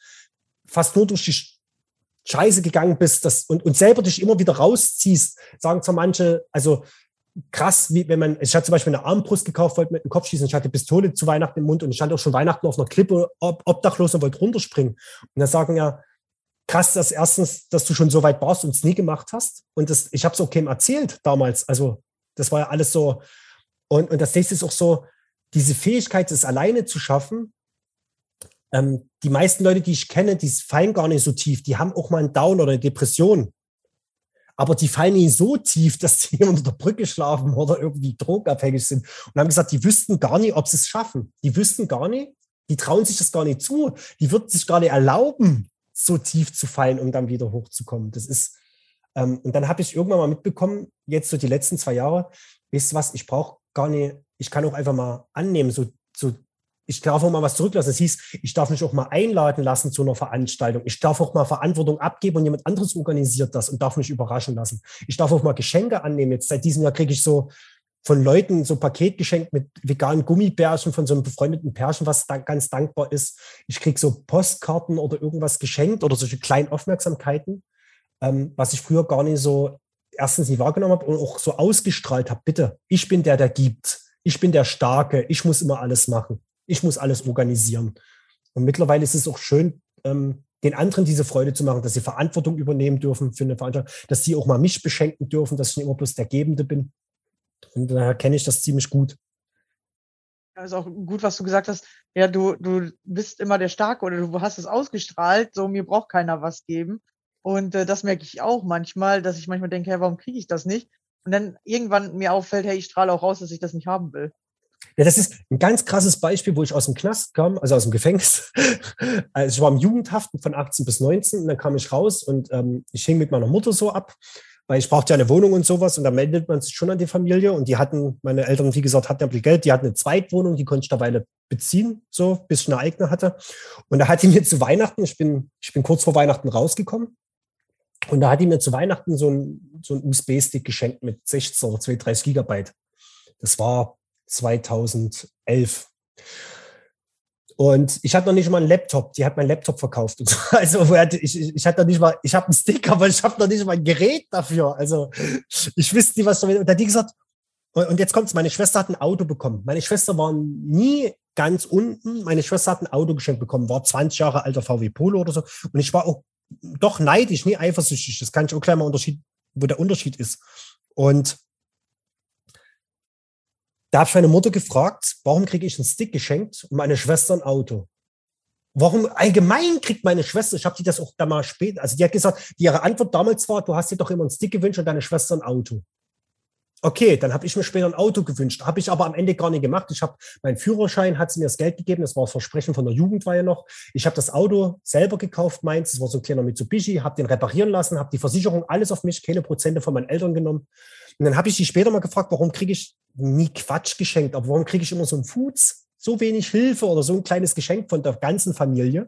fast nur durch die Scheiße gegangen bist das, und, und selber dich immer wieder rausziehst, sagen zwar manche, also krass, wie wenn man, ich hatte zum Beispiel eine Armbrust gekauft, wollte mit dem Kopfschießen, ich hatte Pistole zu Weihnachten im Mund und ich stand auch schon Weihnachten auf einer Klippe ob, obdachlos und wollte runterspringen. Und da sagen ja, krass, dass erstens, dass du schon so weit warst und es nie gemacht hast. Und das, ich habe es auch keinem erzählt damals. Also das war ja alles so. Und, und das nächste ist auch so, diese Fähigkeit, es alleine zu schaffen. Ähm, die meisten Leute, die ich kenne, die fallen gar nicht so tief. Die haben auch mal einen Down oder eine Depression aber die fallen nicht so tief, dass sie unter der Brücke schlafen oder irgendwie drogenabhängig sind. Und haben gesagt, die wüssten gar nicht, ob sie es schaffen. Die wüssten gar nicht, die trauen sich das gar nicht zu. Die würden sich gar nicht erlauben, so tief zu fallen, um dann wieder hochzukommen. Das ist, ähm, und dann habe ich irgendwann mal mitbekommen, jetzt so die letzten zwei Jahre, wisst ihr was, ich brauche gar nicht, ich kann auch einfach mal annehmen, so, so ich darf auch mal was zurücklassen. Es hieß, ich darf mich auch mal einladen lassen zu einer Veranstaltung. Ich darf auch mal Verantwortung abgeben und jemand anderes organisiert das und darf mich überraschen lassen. Ich darf auch mal Geschenke annehmen. Jetzt seit diesem Jahr kriege ich so von Leuten so Paketgeschenk mit veganen Gummibärchen von so einem befreundeten Pärchen, was da ganz dankbar ist. Ich kriege so Postkarten oder irgendwas geschenkt oder solche kleinen Aufmerksamkeiten, ähm, was ich früher gar nicht so erstens nicht wahrgenommen habe und auch so ausgestrahlt habe. Bitte, ich bin der, der gibt. Ich bin der Starke. Ich muss immer alles machen ich muss alles organisieren. Und mittlerweile ist es auch schön, ähm, den anderen diese Freude zu machen, dass sie Verantwortung übernehmen dürfen für eine Veranstaltung, dass sie auch mal mich beschenken dürfen, dass ich nicht immer bloß der Gebende bin. Und daher kenne ich das ziemlich gut. Ja, ist auch gut, was du gesagt hast. Ja, du, du bist immer der Starke oder du hast es ausgestrahlt, so mir braucht keiner was geben. Und äh, das merke ich auch manchmal, dass ich manchmal denke, hey, warum kriege ich das nicht? Und dann irgendwann mir auffällt, hey, ich strahle auch raus, dass ich das nicht haben will. Ja, das ist ein ganz krasses Beispiel, wo ich aus dem Knast kam, also aus dem Gefängnis. Also ich war im Jugendhaften von 18 bis 19 und dann kam ich raus und ähm, ich hing mit meiner Mutter so ab, weil ich brauchte ja eine Wohnung und sowas und da meldet man sich schon an die Familie und die hatten, meine Eltern, wie gesagt, hatten ja viel Geld, die hatten eine Zweitwohnung, die konnte ich dabei beziehen, so, bis ich eine eigene hatte. Und da hat die mir zu Weihnachten, ich bin, ich bin kurz vor Weihnachten rausgekommen und da hat die mir zu Weihnachten so ein, so USB-Stick geschenkt mit 16 oder 32 Gigabyte. Das war 2011. Und ich hatte noch nicht mal einen Laptop. Die hat meinen Laptop verkauft. Also ich, ich hatte noch nicht mal, ich habe einen Stick, aber ich habe noch nicht mal ein Gerät dafür. Also ich wüsste nicht, was damit. Und da hat die gesagt, und jetzt kommt's, meine Schwester hat ein Auto bekommen. Meine Schwester war nie ganz unten. Meine Schwester hat ein Auto geschenkt bekommen, war 20 Jahre alter VW Polo oder so. Und ich war auch doch neidisch, nie eifersüchtig. Das kann ich auch gleich mal Unterschied, wo der Unterschied ist. Und da habe ich meine Mutter gefragt, warum kriege ich einen Stick geschenkt und meine Schwester ein Auto? Warum allgemein kriegt meine Schwester, ich habe die das auch da mal später, also die hat gesagt, ihre Antwort damals war, du hast dir doch immer einen Stick gewünscht und deine Schwester ein Auto. Okay, dann habe ich mir später ein Auto gewünscht, habe ich aber am Ende gar nicht gemacht. Ich habe meinen Führerschein, hat sie mir das Geld gegeben, das war das Versprechen von der Jugendweihe noch. Ich habe das Auto selber gekauft, meins, das war so ein kleiner Mitsubishi, habe den reparieren lassen, habe die Versicherung alles auf mich, keine Prozente von meinen Eltern genommen. Und dann habe ich sie später mal gefragt, warum kriege ich nie Quatsch geschenkt, aber warum kriege ich immer so ein Foods, so wenig Hilfe oder so ein kleines Geschenk von der ganzen Familie?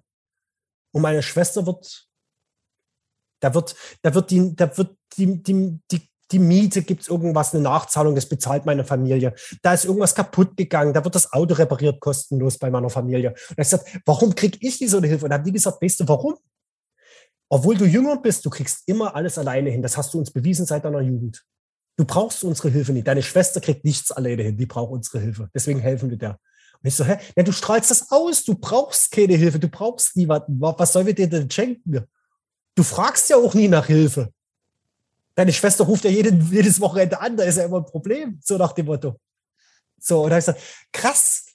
Und meine Schwester wird, da wird, da wird die, da wird die, die, die, die Miete, gibt es irgendwas, eine Nachzahlung, das bezahlt meine Familie. Da ist irgendwas kaputt gegangen, da wird das Auto repariert kostenlos bei meiner Familie. Und ich gesagt, warum kriege ich die so eine Hilfe? Und dann haben die gesagt, weißt du warum? Obwohl du jünger bist, du kriegst immer alles alleine hin. Das hast du uns bewiesen seit deiner Jugend. Du brauchst unsere Hilfe nicht. Deine Schwester kriegt nichts alleine hin. Die braucht unsere Hilfe. Deswegen helfen wir der. Und ich so, hä? Ja, du strahlst das aus. Du brauchst keine Hilfe. Du brauchst niemanden. Was sollen wir dir denn schenken? Du fragst ja auch nie nach Hilfe. Deine Schwester ruft ja jeden, jedes Wochenende an. Da ist ja immer ein Problem. So nach dem Motto. So, und da habe ich gesagt, krass.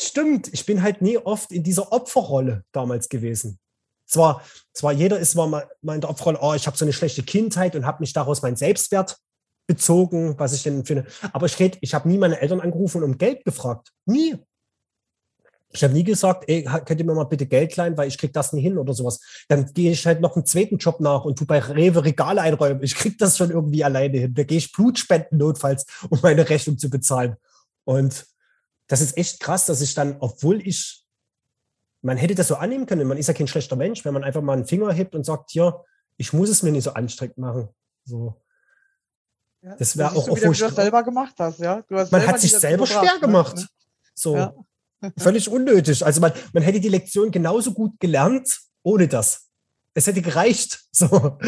Stimmt. Ich bin halt nie oft in dieser Opferrolle damals gewesen. Zwar, zwar jeder ist mal, mal in der Opferrolle, oh, ich habe so eine schlechte Kindheit und habe mich daraus meinen Selbstwert bezogen, was ich denn finde. Aber ich rede, ich habe nie meine Eltern angerufen und um Geld gefragt. Nie. Ich habe nie gesagt, ey, könnt ihr mir mal bitte Geld leihen, weil ich krieg das nie hin oder sowas. Dann gehe ich halt noch einen zweiten Job nach und tu bei Rewe Regale einräumen. Ich krieg das schon irgendwie alleine hin. Da gehe ich Blutspenden notfalls, um meine Rechnung zu bezahlen. Und das ist echt krass, dass ich dann, obwohl ich, man hätte das so annehmen können, man ist ja kein schlechter Mensch, wenn man einfach mal einen Finger hebt und sagt, hier, ich muss es mir nicht so anstrengend machen. So. Ja, das wäre auch, so, wie du das selber gemacht hast, ja. Hast man hat sich selber schwer ne? gemacht. So. Ja. Völlig unnötig. Also man, man hätte die Lektion genauso gut gelernt ohne das. Es hätte gereicht. So.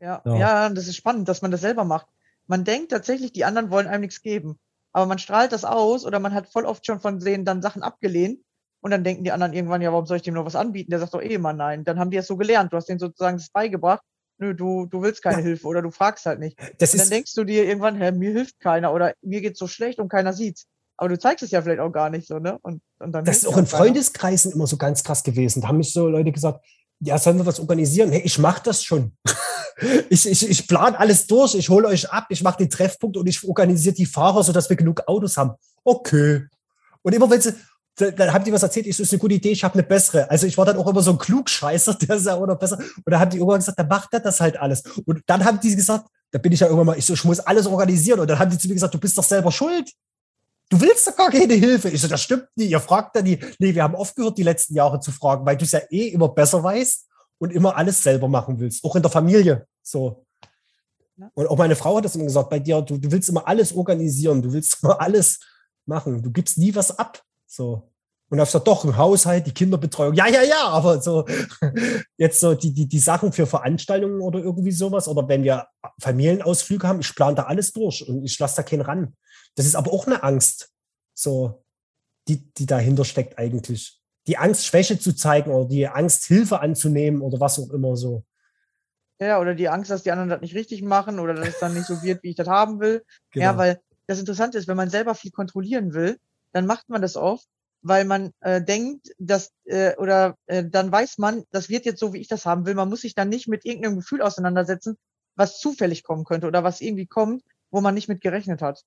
Ja, ja, ja, das ist spannend, dass man das selber macht. Man denkt tatsächlich, die anderen wollen einem nichts geben. Aber man strahlt das aus oder man hat voll oft schon von denen dann Sachen abgelehnt. Und dann denken die anderen irgendwann, ja, warum soll ich dem nur was anbieten? Der sagt doch eh immer nein. Dann haben die es so gelernt. Du hast denen sozusagen das beigebracht. Nö, du, du willst keine ja. Hilfe oder du fragst halt nicht. Das und dann denkst du dir irgendwann, hä, mir hilft keiner oder mir geht's so schlecht und keiner sieht's. Aber du zeigst es ja vielleicht auch gar nicht so, ne? Und, und dann das ist auch in Freundeskreisen immer so ganz krass gewesen. Da haben mich so Leute gesagt, ja, sollen wir was organisieren? Hey, ich mache das schon. ich ich, ich plane alles durch, ich hole euch ab, ich mache den Treffpunkt und ich organisiere die Fahrer, sodass wir genug Autos haben. Okay. Und immer wenn sie, dann haben die was erzählt, ich so, ist eine gute Idee, ich habe eine bessere. Also ich war dann auch immer so ein Klugscheißer, der ist ja auch noch besser. Und dann haben die irgendwann gesagt, dann macht er das halt alles. Und dann haben die gesagt, da bin ich ja irgendwann mal, ich so, ich muss alles organisieren. Und dann haben die zu mir gesagt, du bist doch selber schuld. Du willst doch gar keine Hilfe. Ich so, das stimmt nicht. Ihr fragt dann die. Nee, wir haben aufgehört, die letzten Jahre zu fragen, weil du es ja eh immer besser weißt und immer alles selber machen willst. Auch in der Familie. So. Und auch meine Frau hat das immer gesagt, bei dir, du, du willst immer alles organisieren, du willst immer alles machen. Du gibst nie was ab. So. Und dann gesagt, doch, ein Haushalt, die Kinderbetreuung. Ja, ja, ja, aber so jetzt so die, die, die Sachen für Veranstaltungen oder irgendwie sowas. Oder wenn wir Familienausflüge haben, ich plane da alles durch und ich lasse da keinen ran. Das ist aber auch eine Angst, so, die, die dahinter steckt eigentlich. Die Angst, Schwäche zu zeigen oder die Angst, Hilfe anzunehmen oder was auch immer so. Ja, oder die Angst, dass die anderen das nicht richtig machen oder dass es dann nicht so wird, wie ich das haben will. Genau. Ja, weil das Interessante ist, wenn man selber viel kontrollieren will, dann macht man das oft, weil man äh, denkt, dass äh, oder äh, dann weiß man, das wird jetzt so, wie ich das haben will. Man muss sich dann nicht mit irgendeinem Gefühl auseinandersetzen, was zufällig kommen könnte oder was irgendwie kommt, wo man nicht mit gerechnet hat.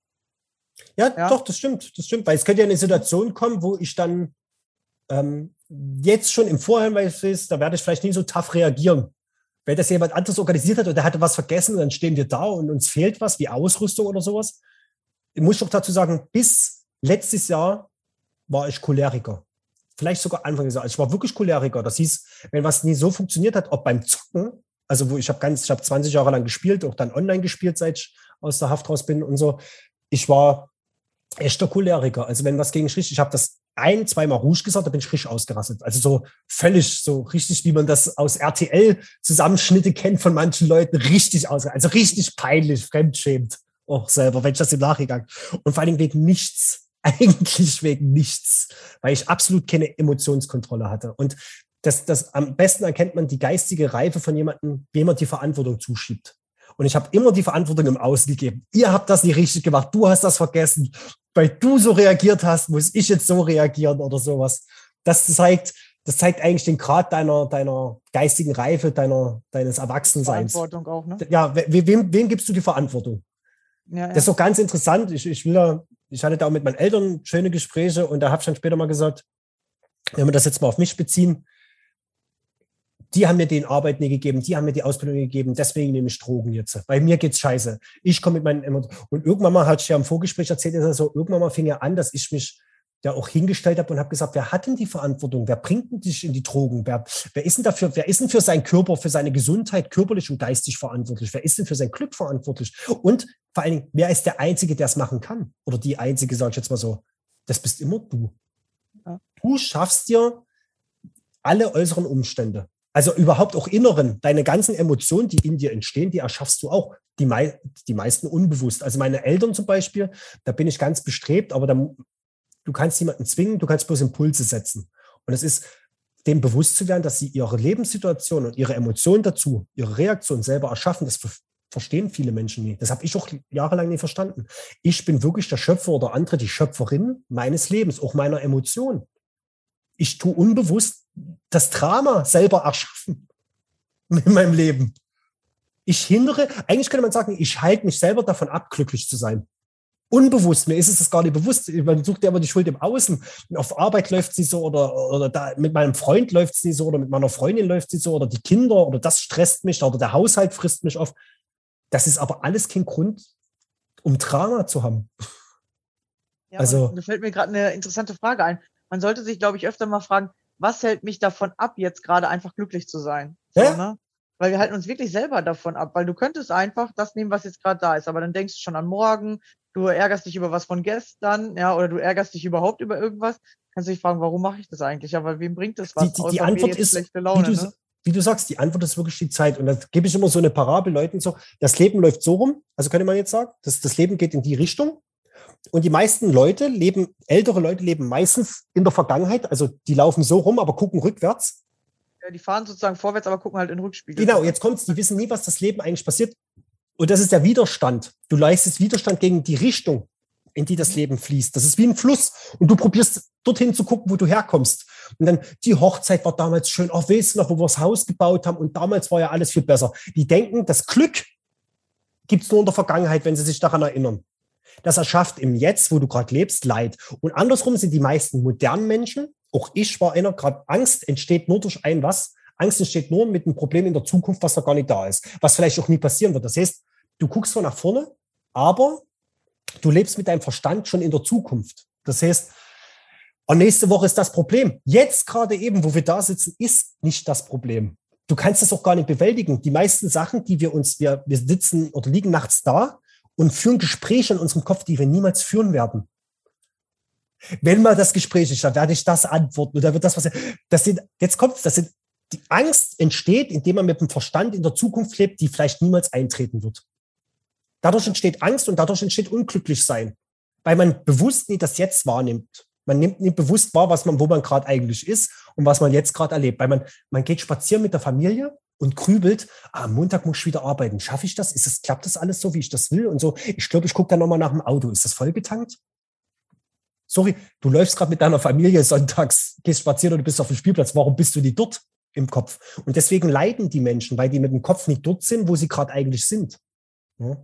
Ja, ja, doch, das stimmt, das stimmt, weil es könnte ja eine Situation kommen, wo ich dann ähm, jetzt schon im Vorhinein weiß, da werde ich vielleicht nicht so tough reagieren. Wenn das jemand anderes organisiert hat und der hatte was vergessen, dann stehen wir da und uns fehlt was, wie Ausrüstung oder sowas. Ich muss doch dazu sagen, bis letztes Jahr war ich Choleriker. Vielleicht sogar Anfang des Jahres. Ich war wirklich Choleriker. Das hieß, wenn was nie so funktioniert hat, ob beim Zocken, also wo ich habe ganz, ich habe 20 Jahre lang gespielt, auch dann online gespielt, seit ich aus der Haft raus bin und so ich war echter Choleriker. Also wenn was gegen richtig, ich habe das ein, zweimal Rouge gesagt, da bin ich richtig ausgerastet. Also so völlig, so richtig, wie man das aus RTL-Zusammenschnitte kennt von manchen Leuten, richtig ausgerastet. Also richtig peinlich, fremdschämt auch selber, wenn ich das im Nachgang. Und vor allen Dingen wegen nichts. Eigentlich wegen nichts, weil ich absolut keine Emotionskontrolle hatte. Und das, das am besten erkennt man die geistige Reife von jemandem, wem man die Verantwortung zuschiebt. Und ich habe immer die Verantwortung im Außen gegeben. Ihr habt das nicht richtig gemacht, du hast das vergessen. Weil du so reagiert hast, muss ich jetzt so reagieren oder sowas. Das zeigt, das zeigt eigentlich den Grad deiner, deiner geistigen Reife, deiner, deines Erwachsenseins. Verantwortung auch, ne? Ja, wem, wem gibst du die Verantwortung? Ja, ja. Das ist doch ganz interessant. Ich, ich will da, ich hatte da auch mit meinen Eltern schöne Gespräche und da habe ich dann später mal gesagt, wenn wir das jetzt mal auf mich beziehen, die haben mir den Arbeit nie gegeben, die haben mir die Ausbildung gegeben, deswegen nehme ich Drogen jetzt. Bei mir geht's scheiße. Ich komme mit meinen Emotionen. Und irgendwann mal, hatte ich ja im Vorgespräch erzählt, ist also, irgendwann mal fing er an, dass ich mich ja auch hingestellt habe und habe gesagt, wer hat denn die Verantwortung? Wer bringt denn dich in die Drogen? Wer, wer ist denn dafür, wer ist denn für seinen Körper, für seine Gesundheit körperlich und geistig verantwortlich? Wer ist denn für sein Glück verantwortlich? Und vor allen Dingen, wer ist der Einzige, der es machen kann? Oder die Einzige, sage ich jetzt mal so, das bist immer du. Du schaffst dir alle äußeren Umstände. Also überhaupt auch inneren, deine ganzen Emotionen, die in dir entstehen, die erschaffst du auch. Die, mei die meisten unbewusst. Also meine Eltern zum Beispiel, da bin ich ganz bestrebt, aber dann, du kannst niemanden zwingen, du kannst bloß Impulse setzen. Und es ist dem bewusst zu werden, dass sie ihre Lebenssituation und ihre Emotionen dazu, ihre Reaktion selber erschaffen, das verstehen viele Menschen nicht. Das habe ich auch jahrelang nicht verstanden. Ich bin wirklich der Schöpfer oder andere die Schöpferin meines Lebens, auch meiner Emotionen. Ich tue unbewusst das Drama selber erschaffen in meinem Leben. Ich hindere, eigentlich könnte man sagen, ich halte mich selber davon ab, glücklich zu sein. unbewusst, mir ist es das gar nicht bewusst. Man sucht ja immer die Schuld im Außen. Auf Arbeit läuft nicht so oder, oder da, mit meinem Freund läuft nicht so oder mit meiner Freundin läuft nicht so oder die Kinder oder das stresst mich oder der Haushalt frisst mich auf. Das ist aber alles kein Grund, um Drama zu haben. Ja, also, da fällt mir gerade eine interessante Frage ein. Man sollte sich, glaube ich, öfter mal fragen, was hält mich davon ab, jetzt gerade einfach glücklich zu sein? So, ne? Weil wir halten uns wirklich selber davon ab, weil du könntest einfach das nehmen, was jetzt gerade da ist, aber dann denkst du schon an morgen, du ärgerst dich über was von gestern, ja, oder du ärgerst dich überhaupt über irgendwas, kannst du dich fragen, warum mache ich das eigentlich? Weil wem bringt das was? Die, die, die Antwort ist, Laune, wie, du, ne? wie du sagst, die Antwort ist wirklich die Zeit. Und da gebe ich immer so eine Parabel Leuten so, das Leben läuft so rum, also könnte man jetzt sagen, das, das Leben geht in die Richtung. Und die meisten Leute leben, ältere Leute leben meistens in der Vergangenheit, also die laufen so rum, aber gucken rückwärts. Ja, die fahren sozusagen vorwärts, aber gucken halt in Rückspiegel. Genau, jetzt kommt's, die wissen nie, was das Leben eigentlich passiert. Und das ist der Widerstand. Du leistest Widerstand gegen die Richtung, in die das Leben fließt. Das ist wie ein Fluss. Und du probierst dorthin zu gucken, wo du herkommst. Und dann, die Hochzeit war damals schön. Ach, weißt du noch, wo wir das Haus gebaut haben? Und damals war ja alles viel besser. Die denken, das Glück gibt's nur in der Vergangenheit, wenn sie sich daran erinnern. Das erschafft im Jetzt, wo du gerade lebst, Leid. Und andersrum sind die meisten modernen Menschen, auch ich war einer, gerade Angst entsteht nur durch ein was? Angst entsteht nur mit einem Problem in der Zukunft, was noch gar nicht da ist, was vielleicht auch nie passieren wird. Das heißt, du guckst zwar nach vorne, aber du lebst mit deinem Verstand schon in der Zukunft. Das heißt, und nächste Woche ist das Problem. Jetzt gerade eben, wo wir da sitzen, ist nicht das Problem. Du kannst das auch gar nicht bewältigen. Die meisten Sachen, die wir uns, wir, wir sitzen oder liegen nachts da und führen Gespräche in unserem Kopf, die wir niemals führen werden. Wenn mal das Gespräch ist, dann werde ich das antworten oder wird das was. Das sind, jetzt kommt's, das sind, die Angst entsteht, indem man mit dem Verstand in der Zukunft lebt, die vielleicht niemals eintreten wird. Dadurch entsteht Angst und dadurch entsteht Unglücklichsein, weil man bewusst nicht das Jetzt wahrnimmt. Man nimmt nicht bewusst wahr, was man, wo man gerade eigentlich ist und was man jetzt gerade erlebt. Weil man, man geht spazieren mit der Familie und grübelt, ah, am Montag muss ich wieder arbeiten. Schaffe ich das? Ist das, klappt das alles so, wie ich das will? Und so, ich glaube, ich gucke dann nochmal nach dem Auto. Ist das vollgetankt? Sorry, du läufst gerade mit deiner Familie sonntags, gehst spazieren und du bist auf dem Spielplatz. Warum bist du nicht dort im Kopf? Und deswegen leiden die Menschen, weil die mit dem Kopf nicht dort sind, wo sie gerade eigentlich sind. Ja,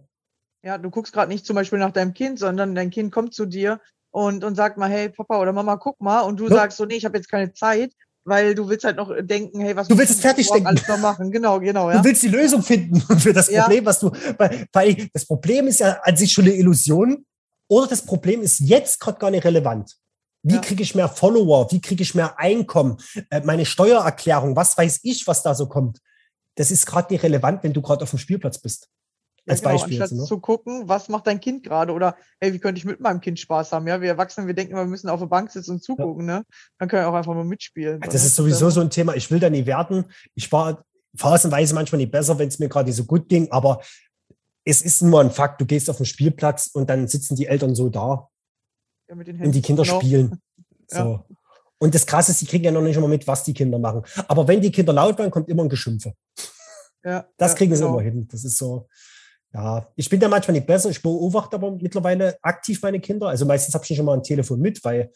ja du guckst gerade nicht zum Beispiel nach deinem Kind, sondern dein Kind kommt zu dir und, und sagt mal, hey Papa oder Mama, guck mal. Und du ja. sagst so, nee, ich habe jetzt keine Zeit weil du willst halt noch denken, hey, was du willst es fertig denken. alles noch machen. Genau, genau. Ja? Du willst die Lösung finden für das Problem, ja. was du, weil, weil das Problem ist ja an sich schon eine Illusion oder das Problem ist jetzt gerade gar nicht relevant. Wie ja. kriege ich mehr Follower? Wie kriege ich mehr Einkommen? Äh, meine Steuererklärung, was weiß ich, was da so kommt? Das ist gerade nicht relevant, wenn du gerade auf dem Spielplatz bist. Als ja, genau, Beispiel. Anstatt ne? zu gucken, was macht dein Kind gerade oder hey, wie könnte ich mit meinem Kind Spaß haben? Ja, wir Erwachsenen, wir denken, wir müssen auf der Bank sitzen und zugucken, ja. ne? Dann können wir auch einfach mal mitspielen. Ja, das ist sowieso so ein Thema. Ich will da nie werten. Ich war phasenweise manchmal nicht besser, wenn es mir gerade so gut ging, aber es ist nur ein Fakt. Du gehst auf den Spielplatz und dann sitzen die Eltern so da ja, und die Kinder genau. spielen. So. Und das Krasse ist, sie kriegen ja noch nicht immer mit, was die Kinder machen. Aber wenn die Kinder laut werden, kommt immer ein Geschimpfe. Ja, das kriegen genau. sie immer hin. Das ist so. Ja, ich bin da manchmal nicht besser. Ich beobachte aber mittlerweile aktiv meine Kinder. Also meistens habe ich schon mal ein Telefon mit, weil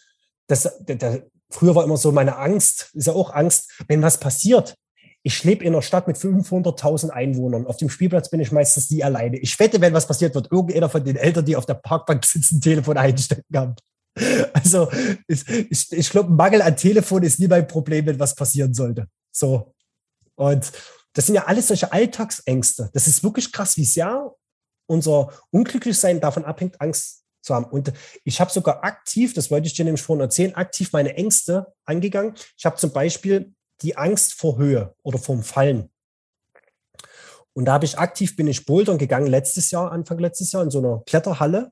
das, der, der, früher war immer so meine Angst, ist ja auch Angst, wenn was passiert. Ich lebe in einer Stadt mit 500.000 Einwohnern. Auf dem Spielplatz bin ich meistens nie alleine. Ich wette, wenn was passiert, wird irgendeiner von den Eltern, die auf der Parkbank sitzen, ein Telefon einstecken haben. Also ich, ich, ich glaube, Mangel an Telefon ist nie mein Problem, wenn was passieren sollte. So. Und das sind ja alles solche Alltagsängste. Das ist wirklich krass, wie sehr unser Unglücklichsein davon abhängt, Angst zu haben. Und ich habe sogar aktiv, das wollte ich dir nämlich vorhin erzählen, aktiv meine Ängste angegangen. Ich habe zum Beispiel die Angst vor Höhe oder vorm Fallen. Und da habe ich aktiv, bin ich bouldern gegangen letztes Jahr, Anfang letztes Jahr in so einer Kletterhalle.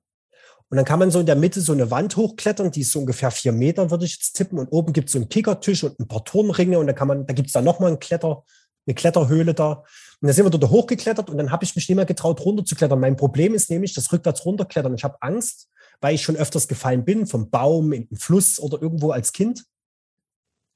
Und dann kann man so in der Mitte so eine Wand hochklettern, die ist so ungefähr vier Meter, würde ich jetzt tippen. Und oben gibt es so einen Kickertisch und ein paar Turnringe. Und da kann man, da gibt es dann nochmal einen Kletter, eine Kletterhöhle da. Und dann sind wir dort hochgeklettert und dann habe ich mich nicht mehr getraut, runterzuklettern. Mein Problem ist nämlich das rückwärts runterklettern. Ich habe Angst, weil ich schon öfters gefallen bin, vom Baum in den Fluss oder irgendwo als Kind,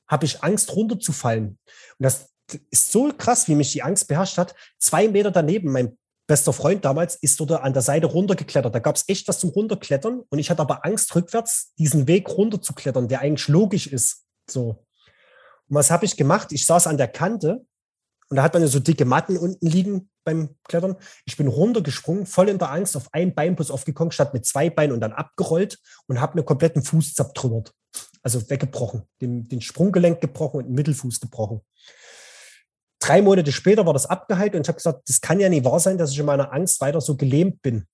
habe ich Angst, runterzufallen. Und das ist so krass, wie mich die Angst beherrscht hat. Zwei Meter daneben, mein bester Freund damals, ist dort an der Seite runtergeklettert. Da gab es echt was zum Runterklettern und ich hatte aber Angst, rückwärts diesen Weg runterzuklettern, der eigentlich logisch ist. So. Und was habe ich gemacht? Ich saß an der Kante Und da hat man ja so dicke Matten unten liegen beim Klettern. Ich bin runtergesprungen, voll in der Angst, auf ein Bein plus aufgekommen, statt mit zwei Beinen und dann abgerollt und habe mir kompletten Fuß zertrümmert. Also weggebrochen, den, den Sprunggelenk gebrochen und den Mittelfuß gebrochen. Drei Monate später war das abgeheilt und ich habe gesagt, das kann ja nicht wahr sein, dass ich in meiner Angst weiter so gelähmt bin.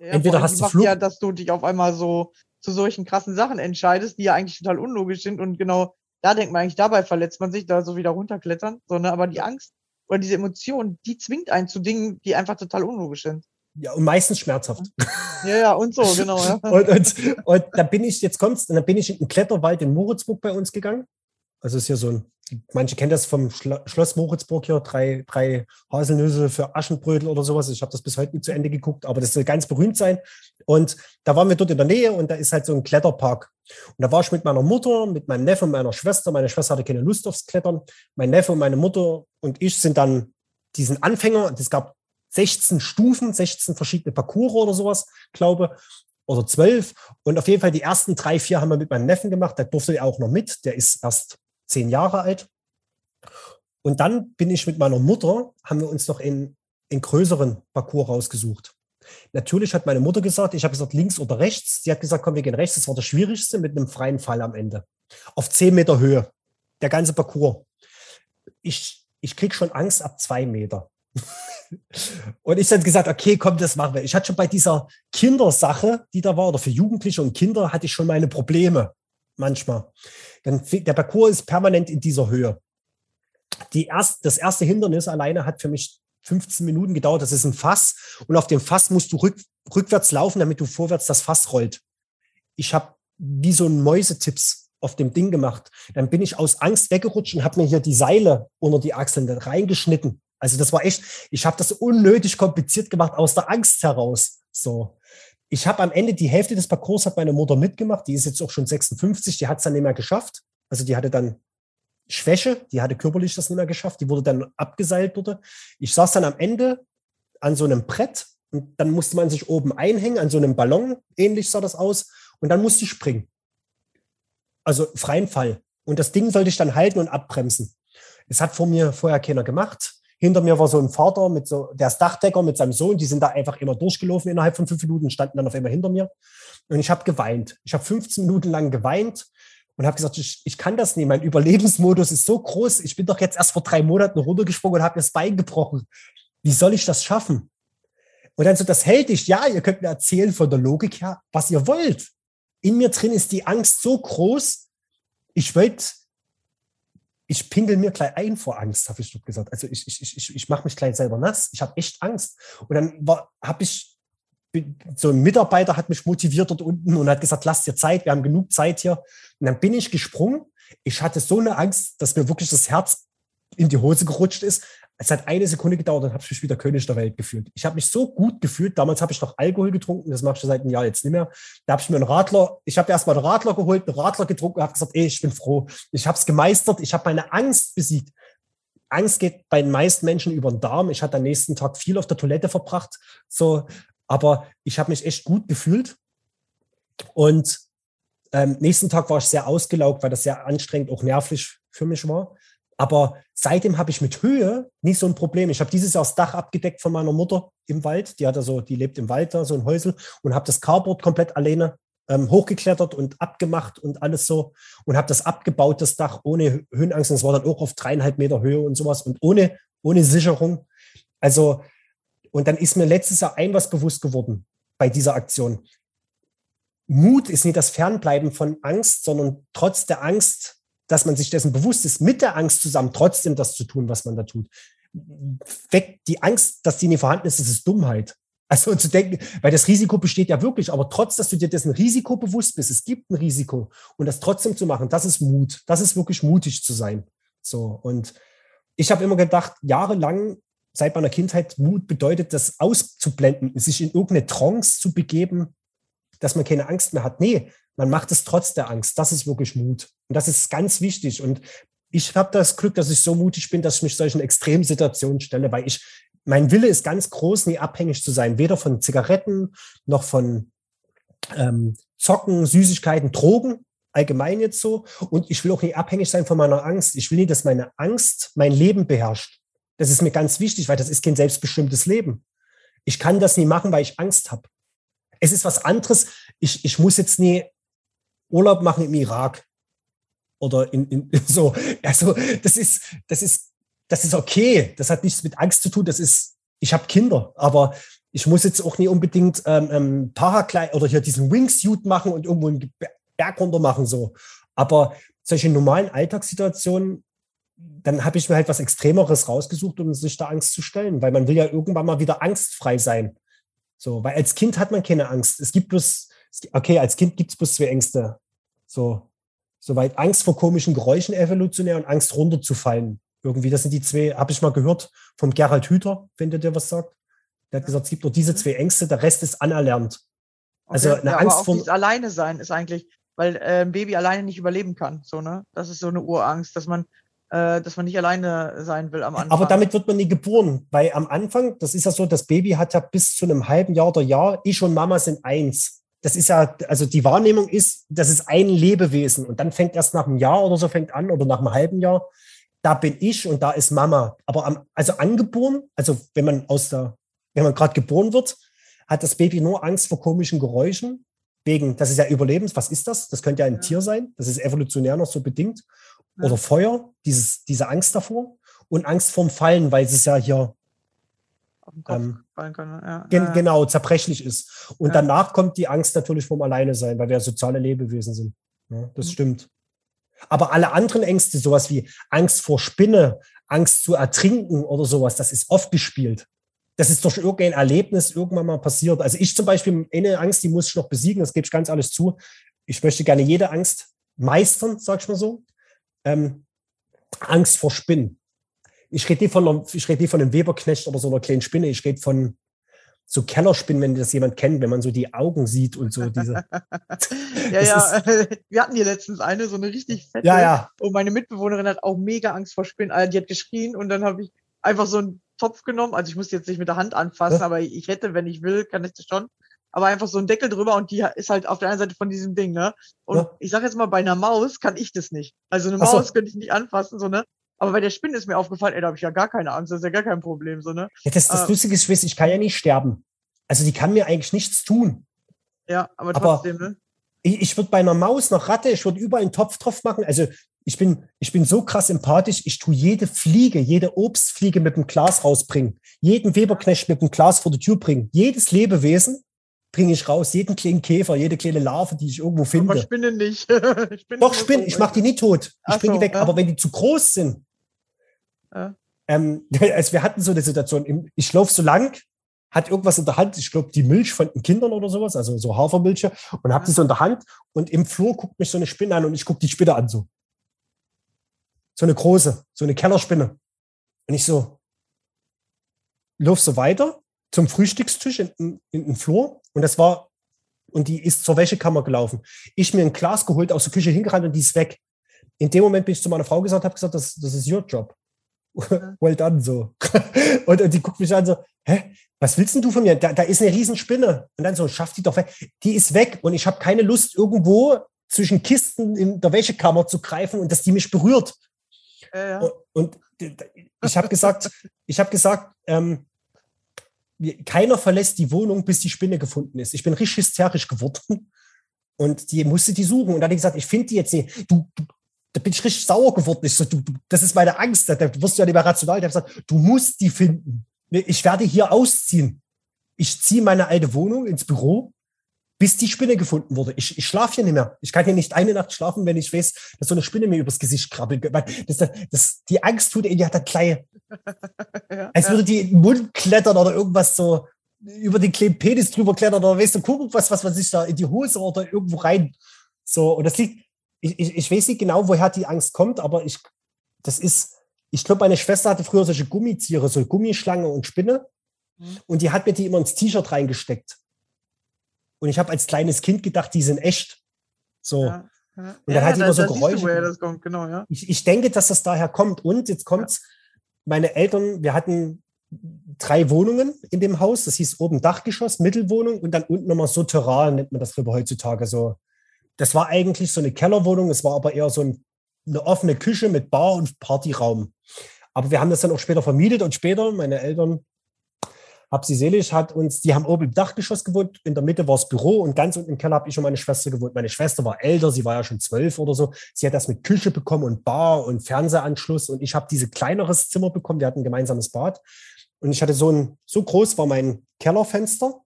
Ja, Entweder hast du Flug ja, dass du dich auf einmal so zu solchen krassen Sachen entscheidest, die ja eigentlich total unlogisch sind und genau da denkt man eigentlich, dabei verletzt man sich, da so wieder runterklettern, sondern aber die Angst oder diese Emotion, die zwingt einen zu Dingen, die einfach total unlogisch sind. Ja, und meistens schmerzhaft. Ja, ja, und so, genau. Ja. und, und, und da bin ich, jetzt kommt's, dann bin ich in den Kletterwald in Moritzburg bei uns gegangen. Also ist hier so ein manche kennen das vom Schloss Moritzburg hier, drei, drei Haselnüsse für Aschenbrödel oder sowas. Ich habe das bis heute nicht zu Ende geguckt, aber das soll ganz berühmt sein. Und da waren wir dort in der Nähe und da ist halt so ein Kletterpark. Und da war ich mit meiner Mutter, mit meinem Neffen und meiner Schwester. Meine Schwester hatte keine Lust aufs Klettern. Mein Neffe und meine Mutter und ich sind dann diesen Anfänger, es gab 16 Stufen, 16 verschiedene Parcours oder sowas, glaube oder zwölf. Und auf jeden Fall die ersten drei, vier haben wir mit meinem Neffen gemacht. Der durfte ja auch noch mit. Der ist erst zehn Jahre alt. Und dann bin ich mit meiner Mutter, haben wir uns noch in, in größeren Parcours rausgesucht. Natürlich hat meine Mutter gesagt, ich habe gesagt links oder rechts. Sie hat gesagt, komm, wir gehen rechts. Das war das Schwierigste mit einem freien Fall am Ende. Auf zehn Meter Höhe. Der ganze Parcours. Ich, ich krieg schon Angst ab zwei Meter. und ich habe gesagt, okay, komm, das machen wir. Ich hatte schon bei dieser Kindersache, die da war, oder für Jugendliche und Kinder, hatte ich schon meine Probleme manchmal. Dann, der Parcours ist permanent in dieser Höhe. Die erst, das erste Hindernis alleine hat für mich 15 Minuten gedauert. Das ist ein Fass. Und auf dem Fass musst du rück, rückwärts laufen, damit du vorwärts das Fass rollt. Ich habe wie so ein Mäusetipps auf dem Ding gemacht. Dann bin ich aus Angst weggerutscht und habe mir hier die Seile unter die Achseln reingeschnitten. Also das war echt, ich habe das unnötig kompliziert gemacht aus der Angst heraus. So. Ich habe am Ende die Hälfte des Parcours hat meine Mutter mitgemacht. Die ist jetzt auch schon 56. Die hat es dann nicht mehr geschafft. Also die hatte dann Schwäche. Die hatte körperlich das nicht mehr geschafft. Die wurde dann abgeseilt dort. Ich saß dann am Ende an so einem Brett und dann musste man sich oben einhängen an so einem Ballon. Ähnlich sah das aus. Und dann musste ich springen. Also freien Fall. Und das Ding sollte ich dann halten und abbremsen. Es hat vor mir vorher keiner gemacht. Hinter mir war so ein Vater mit so, der ist Dachdecker mit seinem Sohn, die sind da einfach immer durchgelaufen innerhalb von fünf Minuten, standen dann auf einmal hinter mir. Und ich habe geweint. Ich habe 15 Minuten lang geweint und habe gesagt, ich, ich kann das nicht. Mein Überlebensmodus ist so groß. Ich bin doch jetzt erst vor drei Monaten runtergesprungen und habe mir das Bein gebrochen. Wie soll ich das schaffen? Und dann so, das hält dich. Ja, ihr könnt mir erzählen von der Logik her, was ihr wollt. In mir drin ist die Angst so groß. Ich wollte ich pingel mir gleich ein vor Angst, habe ich dort gesagt. Also ich, ich, ich, ich mache mich gleich selber nass. Ich habe echt Angst. Und dann habe ich, so ein Mitarbeiter hat mich motiviert dort unten und hat gesagt, lass dir Zeit, wir haben genug Zeit hier. Und dann bin ich gesprungen. Ich hatte so eine Angst, dass mir wirklich das Herz in die Hose gerutscht ist. Es hat eine Sekunde gedauert, dann habe ich mich wieder König der Welt gefühlt. Ich habe mich so gut gefühlt. Damals habe ich noch Alkohol getrunken, das mache ich seit einem Jahr jetzt nicht mehr. Da habe ich mir einen Radler, ich habe erstmal einen Radler geholt, einen Radler getrunken und habe gesagt, ey, ich bin froh. Ich habe es gemeistert, ich habe meine Angst besiegt. Angst geht bei den meisten Menschen über den Darm. Ich hatte am nächsten Tag viel auf der Toilette verbracht, so, aber ich habe mich echt gut gefühlt. Und ähm, nächsten Tag war ich sehr ausgelaugt, weil das sehr anstrengend, auch nervlich für mich war. Aber seitdem habe ich mit Höhe nicht so ein Problem. Ich habe dieses Jahr das Dach abgedeckt von meiner Mutter im Wald. Die hat also, die lebt im Wald da, so ein Häusel, und habe das Carport komplett alleine ähm, hochgeklettert und abgemacht und alles so und habe das abgebaut, das Dach ohne Höhenangst. Und es war dann auch auf dreieinhalb Meter Höhe und sowas und ohne, ohne Sicherung. Also, und dann ist mir letztes Jahr ein was bewusst geworden bei dieser Aktion. Mut ist nicht das Fernbleiben von Angst, sondern trotz der Angst dass man sich dessen bewusst ist, mit der Angst zusammen trotzdem das zu tun, was man da tut. Weg die Angst, dass die nicht vorhanden ist, das ist Dummheit. Also zu denken, weil das Risiko besteht ja wirklich, aber trotz, dass du dir dessen Risiko bewusst bist, es gibt ein Risiko und das trotzdem zu machen, das ist Mut. Das ist wirklich mutig zu sein. So und ich habe immer gedacht, jahrelang seit meiner Kindheit Mut bedeutet, das auszublenden, sich in irgendeine Trance zu begeben, dass man keine Angst mehr hat. Nee, man macht es trotz der Angst. Das ist wirklich Mut. Und das ist ganz wichtig. Und ich habe das Glück, dass ich so mutig bin, dass ich mich solchen Extremsituationen stelle, weil ich, mein Wille ist ganz groß, nie abhängig zu sein, weder von Zigaretten noch von ähm, Zocken, Süßigkeiten, Drogen. allgemein jetzt so. Und ich will auch nicht abhängig sein von meiner Angst. Ich will nicht, dass meine Angst mein Leben beherrscht. Das ist mir ganz wichtig, weil das ist kein selbstbestimmtes Leben. Ich kann das nie machen, weil ich Angst habe. Es ist was anderes. Ich, ich muss jetzt nie Urlaub machen im Irak oder in, in, so. Also das ist, das ist, das ist okay. Das hat nichts mit Angst zu tun. Das ist, ich habe Kinder, aber ich muss jetzt auch nie unbedingt ähm, ähm, Paraglide oder hier diesen Wingsuit machen und irgendwo einen Berg runter machen so. Aber solche normalen Alltagssituationen, dann habe ich mir halt was Extremeres rausgesucht, um sich da Angst zu stellen, weil man will ja irgendwann mal wieder angstfrei sein. So, weil als Kind hat man keine Angst. Es gibt bloß, okay, als Kind gibt es bloß zwei Ängste. So, soweit Angst vor komischen Geräuschen evolutionär und Angst runterzufallen. Irgendwie, das sind die zwei, habe ich mal gehört vom Gerald Hüther, wenn der dir was sagt. Der hat gesagt, es gibt nur diese zwei Ängste, der Rest ist anerlernt. Also eine ja, Angst aber auch vor alleine sein ist eigentlich, weil äh, ein Baby alleine nicht überleben kann. So ne, das ist so eine Urangst, dass man äh, dass man nicht alleine sein will am Anfang. Aber damit wird man nie geboren, weil am Anfang, das ist ja so, das Baby hat ja bis zu einem halben Jahr oder Jahr, ich und Mama sind eins. Das ist ja, also die Wahrnehmung ist, das ist ein Lebewesen und dann fängt erst nach einem Jahr oder so fängt an oder nach einem halben Jahr, da bin ich und da ist Mama. Aber am, also angeboren, also wenn man aus der wenn man gerade geboren wird, hat das Baby nur Angst vor komischen Geräuschen. Wegen, das ist ja Überlebens. Was ist das? Das könnte ja ein ja. Tier sein. Das ist evolutionär noch so bedingt. Ja. Oder Feuer, dieses, diese Angst davor. Und Angst vorm Fallen, weil es ja hier ähm, kann, ja. gen genau zerbrechlich ist. Und danach kommt die Angst natürlich vom Alleine sein, weil wir soziale Lebewesen sind. das mhm. stimmt. Aber alle anderen Ängste, sowas wie Angst vor Spinne, Angst zu ertrinken oder sowas, das ist oft gespielt das ist durch irgendein Erlebnis irgendwann mal passiert. Also ich zum Beispiel, eine Angst, die muss ich noch besiegen, das gebe ich ganz alles zu. Ich möchte gerne jede Angst meistern, sag ich mal so. Ähm, Angst vor Spinnen. Ich rede nicht von, einer, ich rede nicht von einem Weberknecht oder so einer kleinen Spinne. Ich rede von so Kellerspinnen, wenn das jemand kennt, wenn man so die Augen sieht und so diese. ja, ja. Ist, wir hatten hier letztens eine, so eine richtig fette. Ja, ja. Und meine Mitbewohnerin hat auch mega Angst vor Spinnen. Also die hat geschrien und dann habe ich einfach so ein Topf genommen. Also ich muss jetzt nicht mit der Hand anfassen, ja. aber ich hätte, wenn ich will, kann ich das schon. Aber einfach so ein Deckel drüber und die ist halt auf der einen Seite von diesem Ding, ne? Und ja. ich sag jetzt mal, bei einer Maus kann ich das nicht. Also eine Maus so. könnte ich nicht anfassen, so, ne? Aber bei der Spinne ist mir aufgefallen, ey, da habe ich ja gar keine Angst, das ist ja gar kein Problem, so, ne? Ja, das, das äh, Lustige ist, ich kann ja nicht sterben. Also die kann mir eigentlich nichts tun. Ja, aber trotzdem, aber ne? Ich, ich würde bei einer Maus, einer Ratte, ich würde überall einen Topf drauf machen. Also ich bin, ich bin so krass empathisch, ich tue jede Fliege, jede Obstfliege mit dem Glas rausbringen, jeden Weberknecht mit dem Glas vor die Tür bringen, jedes Lebewesen bringe ich raus, jeden kleinen Käfer, jede kleine Larve, die ich irgendwo finde. Aber Spinnen nicht. Spinnen Doch, Spinnen, ich mache die nicht tot. Ich bringe so, die weg. Ja. Aber wenn die zu groß sind, ja. ähm, also wir hatten so eine Situation, ich laufe so lang, hat irgendwas in der Hand, ich glaube, die Milch von den Kindern oder sowas, also so Hafermilche, und habe die so in der Hand und im Flur guckt mich so eine Spinne an und ich gucke die Spinne an so so eine große, so eine Kellerspinne. Und ich so, lauf so weiter zum Frühstückstisch in, in, in den Flur und das war, und die ist zur Wäschekammer gelaufen. Ich mir ein Glas geholt, aus der Küche hingerannt und die ist weg. In dem Moment bin ich zu meiner Frau gesagt, habe gesagt, das, das ist your job. well done, so. und, und, die guckt mich an so, hä, was willst denn du von mir? Da, da ist eine Riesenspinne. Und dann so, schaff die doch weg. Die ist weg und ich habe keine Lust, irgendwo zwischen Kisten in der Wäschekammer zu greifen und dass die mich berührt. Ja, Und, und, ich habe gesagt, ich habe gesagt, ähm, keiner verlässt die Wohnung, bis die Spinne gefunden ist. Ich bin richtig hysterisch geworden und die musste die suchen. Und dann hat die gesagt, ich finde die jetzt nicht. Du, du, da bin ich richtig sauer geworden. Ich so, du, das ist meine Angst. Da wirst du ja nicht mehr rational. Der hat gesagt, du musst die finden. Ich werde hier ausziehen. Ich ziehe meine alte Wohnung ins Büro bis die Spinne gefunden wurde. Ich, ich schlafe hier nicht mehr. Ich kann hier nicht eine Nacht schlafen, wenn ich weiß, dass so eine Spinne mir übers Gesicht krabbelt. Das, das, das, die Angst tut, die hat da gleich, als würde die in den Mund klettern oder irgendwas so über den kleinen Penis drüber klettern oder weißt du, gucken, was, was man sich da in die Hose oder irgendwo rein. So, und das liegt, ich, ich, ich weiß nicht genau, woher die Angst kommt, aber ich, das ist, ich glaube, meine Schwester hatte früher solche Gummitiere, so Gummischlange und Spinne. Mhm. Und die hat mir die immer ins T-Shirt reingesteckt. Und ich habe als kleines Kind gedacht, die sind echt. So. Ja, ja. Und dann ja, hat die immer so Geräusche. Kommt, genau, ja. ich, ich denke, dass das daher kommt. Und jetzt kommt's, meine Eltern, wir hatten drei Wohnungen in dem Haus. Das hieß oben Dachgeschoss, Mittelwohnung und dann unten nochmal Souterrain, nennt man das drüber heutzutage so. Das war eigentlich so eine Kellerwohnung, es war aber eher so ein, eine offene Küche mit Bar und Partyraum. Aber wir haben das dann auch später vermietet und später, meine Eltern hab sie selig, hat uns, die haben oben im Dachgeschoss gewohnt, in der Mitte war das Büro und ganz unten im Keller habe ich und meine Schwester gewohnt. Meine Schwester war älter, sie war ja schon zwölf oder so. Sie hat das mit Küche bekommen und Bar und Fernsehanschluss und ich habe diese kleineres Zimmer bekommen. Wir hatten ein gemeinsames Bad und ich hatte so ein, so groß war mein Kellerfenster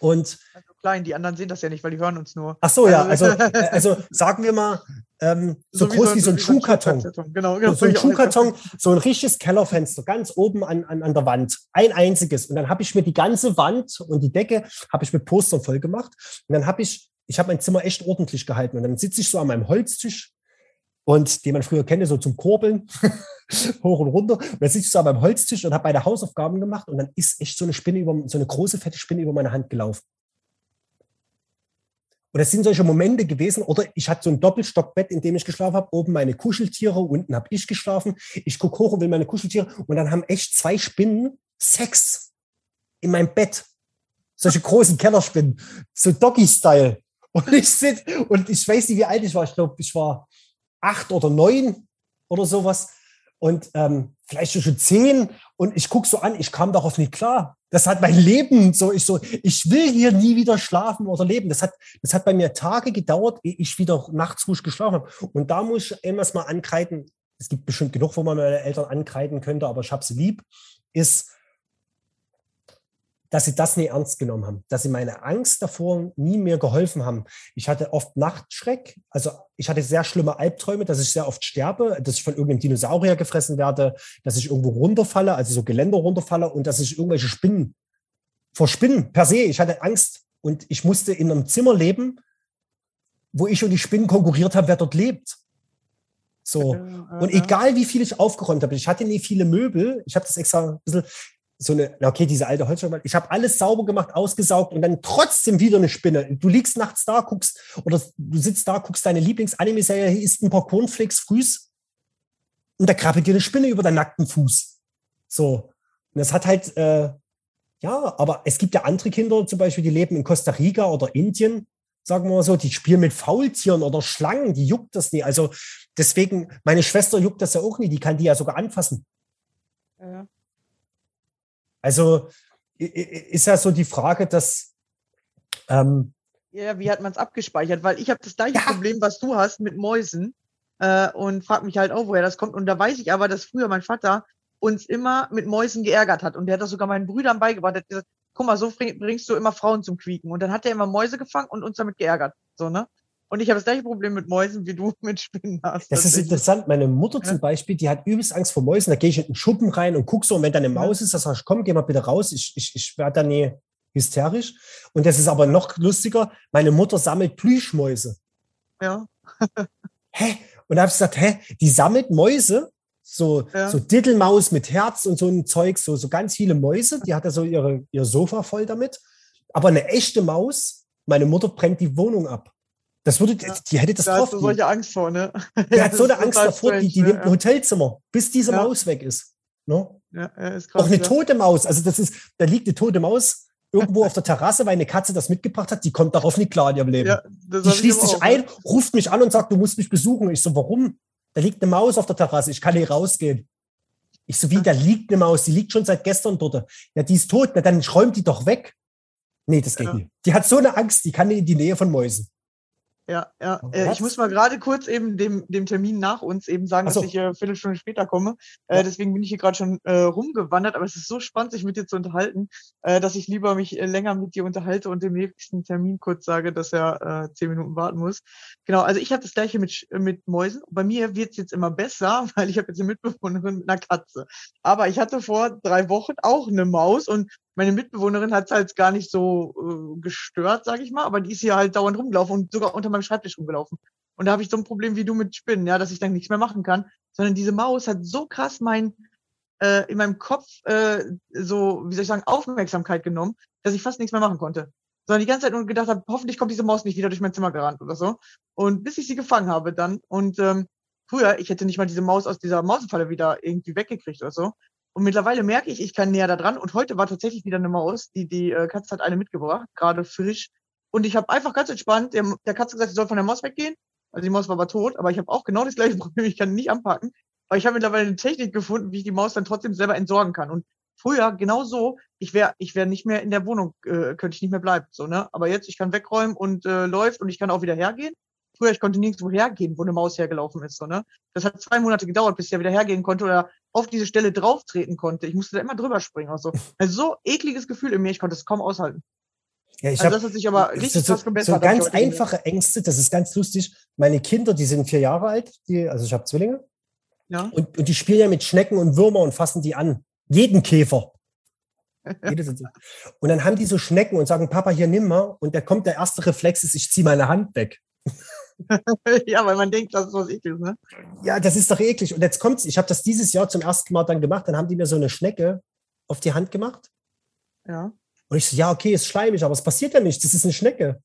und klein, die anderen sehen das ja nicht, weil die hören uns nur. Ach so, ja, also, also, also sagen wir mal, ähm, so, so, groß wie so, ein, wie so ein Schuhkarton. Genau, genau. So ein Schuhkarton, so ein richtiges Kellerfenster, ganz oben an, an, an der Wand. Ein einziges. Und dann habe ich mir die ganze Wand und die Decke habe ich mit Postern voll gemacht. Und dann habe ich, ich habe mein Zimmer echt ordentlich gehalten. Und dann sitze ich so an meinem Holztisch und den man früher kenne, so zum Kurbeln, hoch und runter. Und dann sitze ich so an meinem Holztisch und habe meine Hausaufgaben gemacht und dann ist echt so eine Spinne über, so eine große, fette Spinne über meine Hand gelaufen. Und das sind solche Momente gewesen. Oder ich hatte so ein Doppelstockbett, in dem ich geschlafen habe. Oben meine Kuscheltiere, unten habe ich geschlafen. Ich gucke hoch und will meine Kuscheltiere. Und dann haben echt zwei Spinnen Sex in meinem Bett. Solche großen Kellerspinnen. So Doggy-Style. Und ich sitze, und ich weiß nicht, wie alt ich war. Ich glaube, ich war acht oder neun oder sowas. Und ähm, vielleicht schon zehn. Und ich gucke so an, ich kam darauf nicht klar. Das hat mein Leben so, ich so, ich will hier nie wieder schlafen oder leben. Das hat, das hat bei mir Tage gedauert, ehe ich wieder nachts ruhig geschlafen habe. Und da muss ich immer mal ankreiden. Es gibt bestimmt genug, wo man meine Eltern ankreiden könnte, aber ich habe sie lieb. Ist, dass sie das nie ernst genommen haben, dass sie meine Angst davor nie mehr geholfen haben. Ich hatte oft Nachtschreck, also ich hatte sehr schlimme Albträume, dass ich sehr oft sterbe, dass ich von irgendeinem Dinosaurier gefressen werde, dass ich irgendwo runterfalle, also so Geländer runterfalle und dass ich irgendwelche Spinnen, vor Spinnen per se, ich hatte Angst und ich musste in einem Zimmer leben, wo ich und die Spinnen konkurriert habe, wer dort lebt. So. Und egal wie viel ich aufgeräumt habe, ich hatte nie viele Möbel, ich habe das extra ein bisschen, so eine, okay, diese alte Holzscheibe, ich habe alles sauber gemacht, ausgesaugt und dann trotzdem wieder eine Spinne. Du liegst nachts da, guckst, oder du sitzt da, guckst deine Lieblings-Anime-Serie, isst ein paar Cornflakes frühs und da krabbelt dir eine Spinne über deinen nackten Fuß. So. Und das hat halt, äh, ja, aber es gibt ja andere Kinder, zum Beispiel, die leben in Costa Rica oder Indien, sagen wir mal so, die spielen mit Faultieren oder Schlangen, die juckt das nie. Also deswegen, meine Schwester juckt das ja auch nie, die kann die ja sogar anfassen. Ja. Also ist ja so die Frage, dass. Ähm, ja, wie hat man es abgespeichert? Weil ich habe das gleiche ja. Problem, was du hast mit Mäusen äh, und frage mich halt auch, woher das kommt. Und da weiß ich aber, dass früher mein Vater uns immer mit Mäusen geärgert hat. Und der hat das sogar meinen Brüdern beigebracht. Er hat gesagt, guck mal, so bringst du immer Frauen zum Quieken. Und dann hat er immer Mäuse gefangen und uns damit geärgert. So, ne? Und ich habe das gleiche Problem mit Mäusen, wie du mit Spinnen hast. Das ist interessant. Meine Mutter zum Beispiel, die hat übelst Angst vor Mäusen. Da gehe ich in den Schuppen rein und gucke so. Und wenn da eine Maus ist, dann sage ich, komm, geh mal bitte raus. Ich, ich, ich werde da nie hysterisch. Und das ist aber noch lustiger. Meine Mutter sammelt Plüschmäuse. Ja. hä? Und da habe ich gesagt, hä? Die sammelt Mäuse? So, ja. so Dittelmaus mit Herz und so ein Zeug, so, so ganz viele Mäuse. Die hat ja so ihre, ihr Sofa voll damit. Aber eine echte Maus, meine Mutter brennt die Wohnung ab. Das würde, ja. die hätte das da drauf. Da solche Angst vor, ne? Die hat so eine Angst davor, strange, die, die ne? nimmt ein Hotelzimmer, bis diese. Maus weg ist. Ne? Ja, ja, ist krass, Auch eine tote Maus. Also das ist, da liegt eine tote Maus irgendwo auf der Terrasse, weil eine Katze das mitgebracht hat, die kommt darauf nicht klar in ihrem Leben. Ja, die schließt sich ein, ruft mich an und sagt, du musst mich besuchen. ich so, warum? Da liegt eine Maus auf der Terrasse, ich kann nicht rausgehen. Ich so, wie, da liegt eine Maus, die liegt schon seit gestern dort. Ja, die ist tot, na dann räumt die doch weg. Nee, das geht ja. nicht. Die hat so eine Angst, die kann nicht in die Nähe von Mäusen. Ja, ja. Äh, ich muss mal gerade kurz eben dem, dem Termin nach uns eben sagen, so. dass ich äh, Viertelstunde später komme. Äh, ja. Deswegen bin ich hier gerade schon äh, rumgewandert, aber es ist so spannend, sich mit dir zu unterhalten, äh, dass ich lieber mich äh, länger mit dir unterhalte und dem nächsten Termin kurz sage, dass er äh, zehn Minuten warten muss. Genau, also ich habe das gleiche mit, mit Mäusen. Bei mir wird es jetzt immer besser, weil ich habe jetzt eine Mitbewohnerin mit einer Katze. Aber ich hatte vor drei Wochen auch eine Maus und meine Mitbewohnerin hat es halt gar nicht so äh, gestört, sage ich mal, aber die ist hier halt dauernd rumgelaufen und sogar unter meinem Schreibtisch rumgelaufen. Und da habe ich so ein Problem wie du mit Spinnen, ja, dass ich dann nichts mehr machen kann. Sondern diese Maus hat so krass mein äh, in meinem Kopf äh, so, wie soll ich sagen, Aufmerksamkeit genommen, dass ich fast nichts mehr machen konnte. Sondern die ganze Zeit nur gedacht habe, hoffentlich kommt diese Maus nicht wieder durch mein Zimmer gerannt oder so. Und bis ich sie gefangen habe dann. Und ähm, früher, ich hätte nicht mal diese Maus aus dieser Mausenfalle wieder irgendwie weggekriegt oder so. Und mittlerweile merke ich, ich kann näher da dran. Und heute war tatsächlich wieder eine Maus, die die äh, Katze hat eine mitgebracht, gerade frisch. Und ich habe einfach ganz entspannt der, der Katze gesagt, sie soll von der Maus weggehen. Also die Maus war aber tot, aber ich habe auch genau das gleiche Problem. Ich kann nicht anpacken. Aber ich habe mittlerweile eine Technik gefunden, wie ich die Maus dann trotzdem selber entsorgen kann. Und früher genau so, ich wäre ich wär nicht mehr in der Wohnung, äh, könnte ich nicht mehr bleiben. So, ne? Aber jetzt, ich kann wegräumen und äh, läuft und ich kann auch wieder hergehen. Früher, ich konnte nirgendwo hergehen, wo eine Maus hergelaufen ist. So, ne? Das hat zwei Monate gedauert, bis ich ja wieder hergehen konnte oder auf diese Stelle drauftreten konnte. Ich musste da immer drüber springen. Also, also so ekliges Gefühl in mir, ich konnte es kaum aushalten. Ja, ich also das hat sich aber richtig so, krass gebessert. So ganz einfache Ängste, das ist ganz lustig. Meine Kinder, die sind vier Jahre alt, die, also ich habe Zwillinge. Ja. Und, und die spielen ja mit Schnecken und Würmer und fassen die an. Jeden Käfer. und dann haben die so Schnecken und sagen, Papa, hier nimm mal. Und da kommt der erste Reflex ist, ich ziehe meine Hand weg. ja, weil man denkt, das ist was eklig, ne? Ja, das ist doch eklig. Und jetzt kommt's, ich habe das dieses Jahr zum ersten Mal dann gemacht, dann haben die mir so eine Schnecke auf die Hand gemacht. Ja. Und ich so, ja, okay, ist schleimig, aber es passiert ja nichts, das ist eine Schnecke.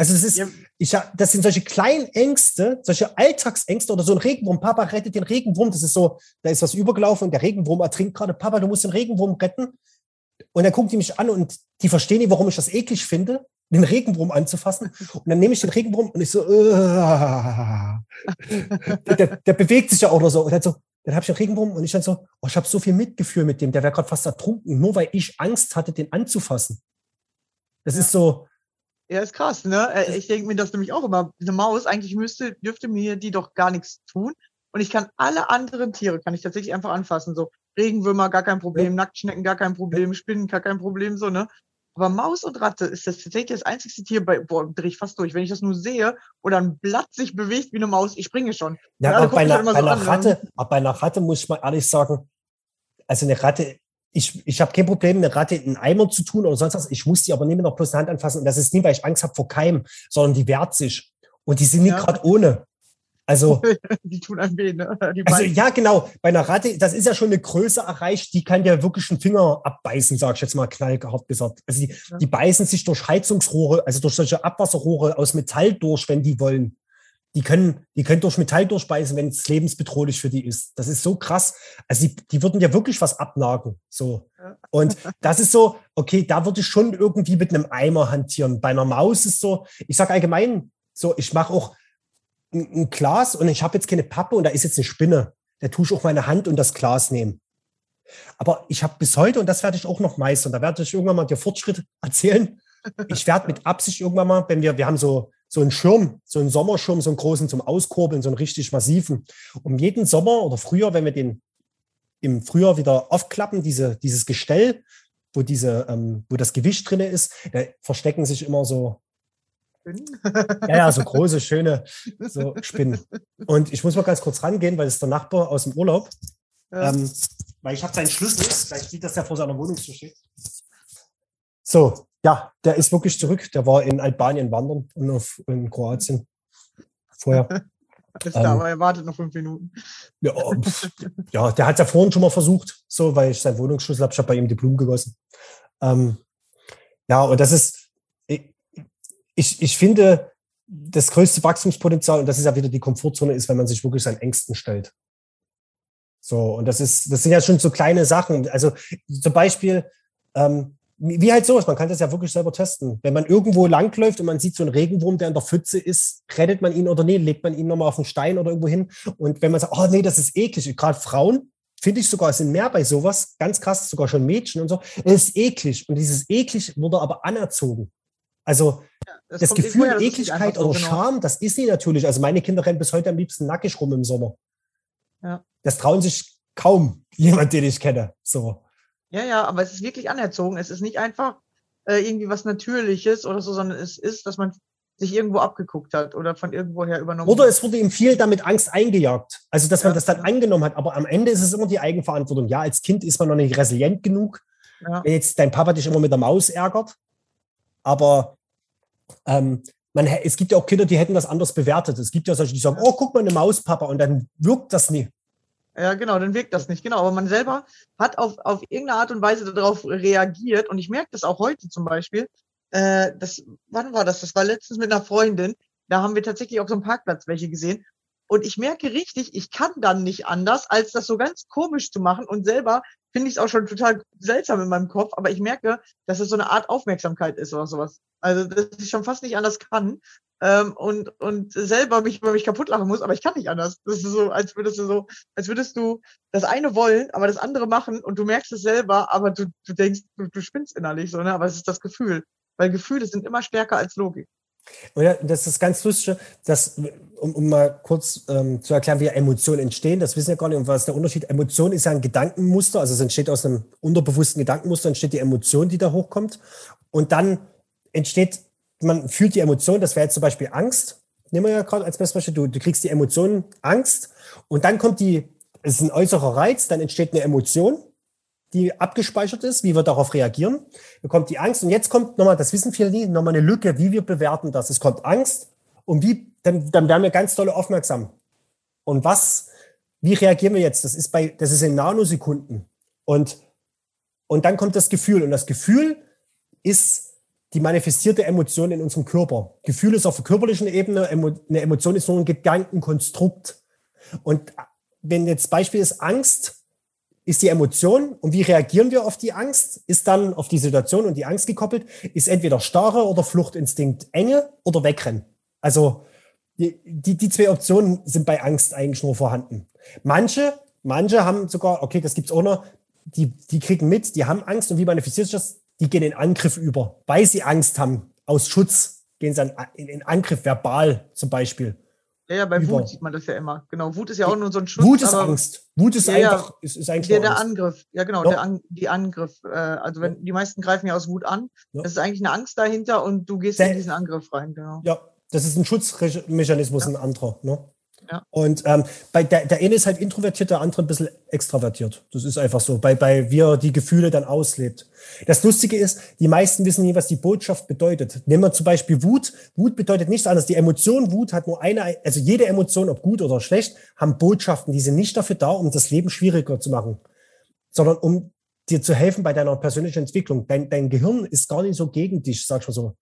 Also das ist, Ja. ich, das sind solche kleinen Ängste, solche Alltagsängste oder so ein Regenwurm. Papa rettet den Regenwurm. Das ist so, da ist was übergelaufen und der Regenwurm ertrinkt gerade. Papa, du musst den Regenwurm retten. Und dann guckt die mich an und die verstehen nicht, warum ich das eklig finde, den Regenwurm anzufassen. Und dann nehme ich den Regenwurm und ich so, äh, der, der bewegt sich ja auch noch so. Und dann so, dann habe ich den Regenwurm und ich dann so, oh, ich habe so viel Mitgefühl mit dem, der wäre gerade fast ertrunken, nur weil ich Angst hatte, den anzufassen. Das Ja. ist so, Ja, ist krass, ne? Äh, Ich denke mir das nämlich auch immer. Eine Maus, eigentlich müsste, dürfte mir die doch gar nichts tun. Und ich kann alle anderen Tiere, kann ich tatsächlich einfach anfassen. So Regenwürmer, gar kein Problem, Nacktschnecken, gar kein Problem, Spinnen, gar kein Problem, so, ne? Aber Maus und Ratte ist das tatsächlich das einzigste Tier, bei, boah, drehe ich fast durch. Wenn ich das nur sehe oder ein Blatt sich bewegt wie eine Maus, ich springe schon. Ja, aber bei einer, mich bei einer so ne? Ratte, aber bei einer Ratte muss ich mal ehrlich sagen, also eine Ratte, ich, ich habe kein Problem, eine Ratte in einen Eimer zu tun oder sonst was. Ich muss die aber nie mit der bloßen Hand anfassen. Und das ist nie, weil ich Angst habe vor Keim, sondern die wehrt sich. Und die sind nicht Ja. gerade ohne. Also, Die tun einem weh, ne? Also ja, genau. Bei einer Ratte, das ist ja schon eine Größe erreicht, die kann ja wirklich einen Finger abbeißen, sag ich jetzt mal knallhart gesagt. Also die, Ja. die beißen sich durch Heizungsrohre, also durch solche Abwasserrohre aus Metall durch, wenn die wollen. Die können, die können durch Metall durchbeißen, wenn es lebensbedrohlich für die ist. Das ist so krass. Also die, die würden ja wirklich was abnagen. So. Ja. Und das ist so, okay, da würde ich schon irgendwie mit einem Eimer hantieren. Bei einer Maus ist so, ich sage allgemein, so, ich mache auch ein, Glas und ich habe jetzt keine Pappe und da ist jetzt eine Spinne. Da tue ich auch meine Hand und das Glas nehmen. Aber ich habe bis heute, und das werde ich auch noch meistern, da werde ich irgendwann mal dir Fortschritt erzählen. Ich werde mit Absicht irgendwann mal, wenn wir, wir haben so, so einen Schirm, so einen Sommerschirm, so einen großen zum Auskurbeln, so einen richtig massiven. Um jeden Sommer oder Frühjahr, wenn wir den im Frühjahr wieder aufklappen, diese, dieses Gestell, wo diese, ähm, wo das Gewicht drinne ist, da verstecken sich immer so ja, ja, so große, schöne so Spinnen. Und ich muss mal ganz kurz rangehen, weil das ist der Nachbar aus dem Urlaub. Ja. Ähm, weil ich habe seinen Schlüssel, vielleicht sieht das ja vor seiner Wohnungstür steht. So, ja, der ist wirklich zurück. Der war in Albanien wandern und auf, in Kroatien vorher. Ist ähm, da, aber er wartet noch fünf Minuten. Ja, pf, ja der hat ja vorhin schon mal versucht, so, weil ich seinen Wohnungsschlüssel habe. Ich habe bei ihm die Blumen gegossen. Ähm, ja, und das ist, ich, ich finde, das größte Wachstumspotenzial, und das ist ja wieder die Komfortzone, ist, wenn man sich wirklich seinen Ängsten stellt. So, und das ist, das sind ja schon so kleine Sachen. Also zum Beispiel, ähm, wie halt sowas, man kann das ja wirklich selber testen. Wenn man irgendwo langläuft und man sieht so einen Regenwurm, der in der Pfütze ist, rettet man ihn oder nee, legt man ihn nochmal auf einen Stein oder irgendwo hin. Und wenn man sagt, oh nee, das ist eklig, gerade Frauen, finde ich sogar, sind mehr bei sowas, ganz krass, sogar schon Mädchen und so, es ist eklig. Und dieses eklig wurde aber anerzogen. Also das, Gefühl das ist nicht Ekligkeit einfach so, oder genau. Scham, das ist nie natürlich. Also meine Kinder rennen bis heute am liebsten nackig rum im Sommer. Ja. Das trauen sich kaum jemand, den ich kenne. So. Ja, ja, aber es ist wirklich anerzogen. Es ist nicht einfach äh, irgendwie was Natürliches oder so, sondern es ist, dass man sich irgendwo abgeguckt hat oder von irgendwoher übernommen Oder es wurde ihm viel damit Angst eingejagt. Also, dass man Ja. das dann angenommen hat. Aber am Ende ist es immer die Eigenverantwortung. Ja, als Kind ist man noch nicht resilient genug. Ja. Wenn jetzt dein Papa dich immer mit der Maus ärgert. Aber ähm, man, es gibt ja auch Kinder, die hätten das anders bewertet. Es gibt ja solche, die sagen, oh, guck mal, eine Maus, Papa. Und dann wirkt das nie. Ja, genau, dann wirkt das nicht. Genau, aber man selber hat auf, auf irgendeine Art und Weise darauf reagiert. Und ich merke das auch heute zum Beispiel. Äh, das, wann war das? Das war letztens mit einer Freundin. Da haben wir tatsächlich auf so einem Parkplatz welche gesehen. Und ich merke richtig, ich kann dann nicht anders, als das so ganz komisch zu machen und selber finde ich es auch schon total seltsam in meinem Kopf, aber ich merke, dass es so eine Art Aufmerksamkeit ist oder sowas. Also, dass ich schon fast nicht anders kann ähm, und, und selber mich über mich kaputt lachen muss, aber ich kann nicht anders. Das ist so, als würdest du so, als würdest du das eine wollen, aber das andere machen und du merkst es selber, aber du, du denkst, du, du spinnst innerlich so, ne? Aber es ist das Gefühl. Weil Gefühle sind immer stärker als Logik. Oder das ist ganz lustig, dass, um, um mal kurz ähm, zu erklären, wie Emotionen entstehen, das wissen ja gar nicht, und was ist der Unterschied? Emotion ist ja ein Gedankenmuster, also es entsteht aus einem unterbewussten Gedankenmuster, entsteht die Emotion, die da hochkommt. Und dann entsteht, man fühlt die Emotion, das wäre jetzt zum Beispiel Angst. Nehmen wir ja gerade als Beispiel, du, du kriegst die Emotion Angst und dann kommt die, es ist ein äußerer Reiz, dann entsteht eine Emotion die abgespeichert ist, wie wir darauf reagieren. Bekommt die Angst. Und jetzt kommt nochmal, das wissen viele nie, nochmal eine Lücke, wie wir bewerten das. Es kommt Angst und wie, dann, dann werden wir ganz dolle aufmerksam. Und was, wie reagieren wir jetzt? Das ist bei, das ist in Nanosekunden. Und, und dann kommt das Gefühl. Und das Gefühl ist die manifestierte Emotion in unserem Körper. Gefühl ist auf der körperlichen Ebene, eine Emotion ist nur ein Gedankenkonstrukt. Und wenn jetzt Beispiel ist Angst, ist die Emotion und wie reagieren wir auf die Angst, ist dann auf die Situation und die Angst gekoppelt, ist entweder Starre oder Fluchtinstinkt, Enge oder Wegrennen. Also die, die, die zwei Optionen sind bei Angst eigentlich nur vorhanden. Manche, manche haben sogar, okay, das gibt's auch noch, die, die kriegen mit, die haben Angst und wie manifestiert sich das? Die gehen in Angriff über, weil sie Angst haben, aus Schutz gehen sie in Angriff, verbal zum Beispiel. Ja, ja, bei. Wut sieht man das ja immer. Genau, Wut ist ja auch nur so ein Schutz. Wut ist Angst. Wut ist ja, einfach, ist, ist eigentlich der, der Angriff. Ja, genau, ja. der An die Angriff. Äh, also wenn die meisten greifen ja aus Wut an, ja. das ist eigentlich eine Angst dahinter und du gehst der, in diesen Angriff rein, genau. Ja, das ist ein Schutzmechanismus, ein anderer. Ne? Und ähm, bei der, der eine ist halt introvertiert, der andere ein bisschen extravertiert. Das ist einfach so, bei, bei wie er die Gefühle dann auslebt. Das Lustige ist, die meisten wissen nie, was die Botschaft bedeutet. Nehmen wir zum Beispiel Wut. Wut bedeutet nichts anderes. Die Emotion Wut hat nur eine, also jede Emotion, ob gut oder schlecht, haben Botschaften. Die sind nicht dafür da, um das Leben schwieriger zu machen, sondern um dir zu helfen bei deiner persönlichen Entwicklung. Dein, dein Gehirn ist gar nicht so gegen dich, sag ich mal so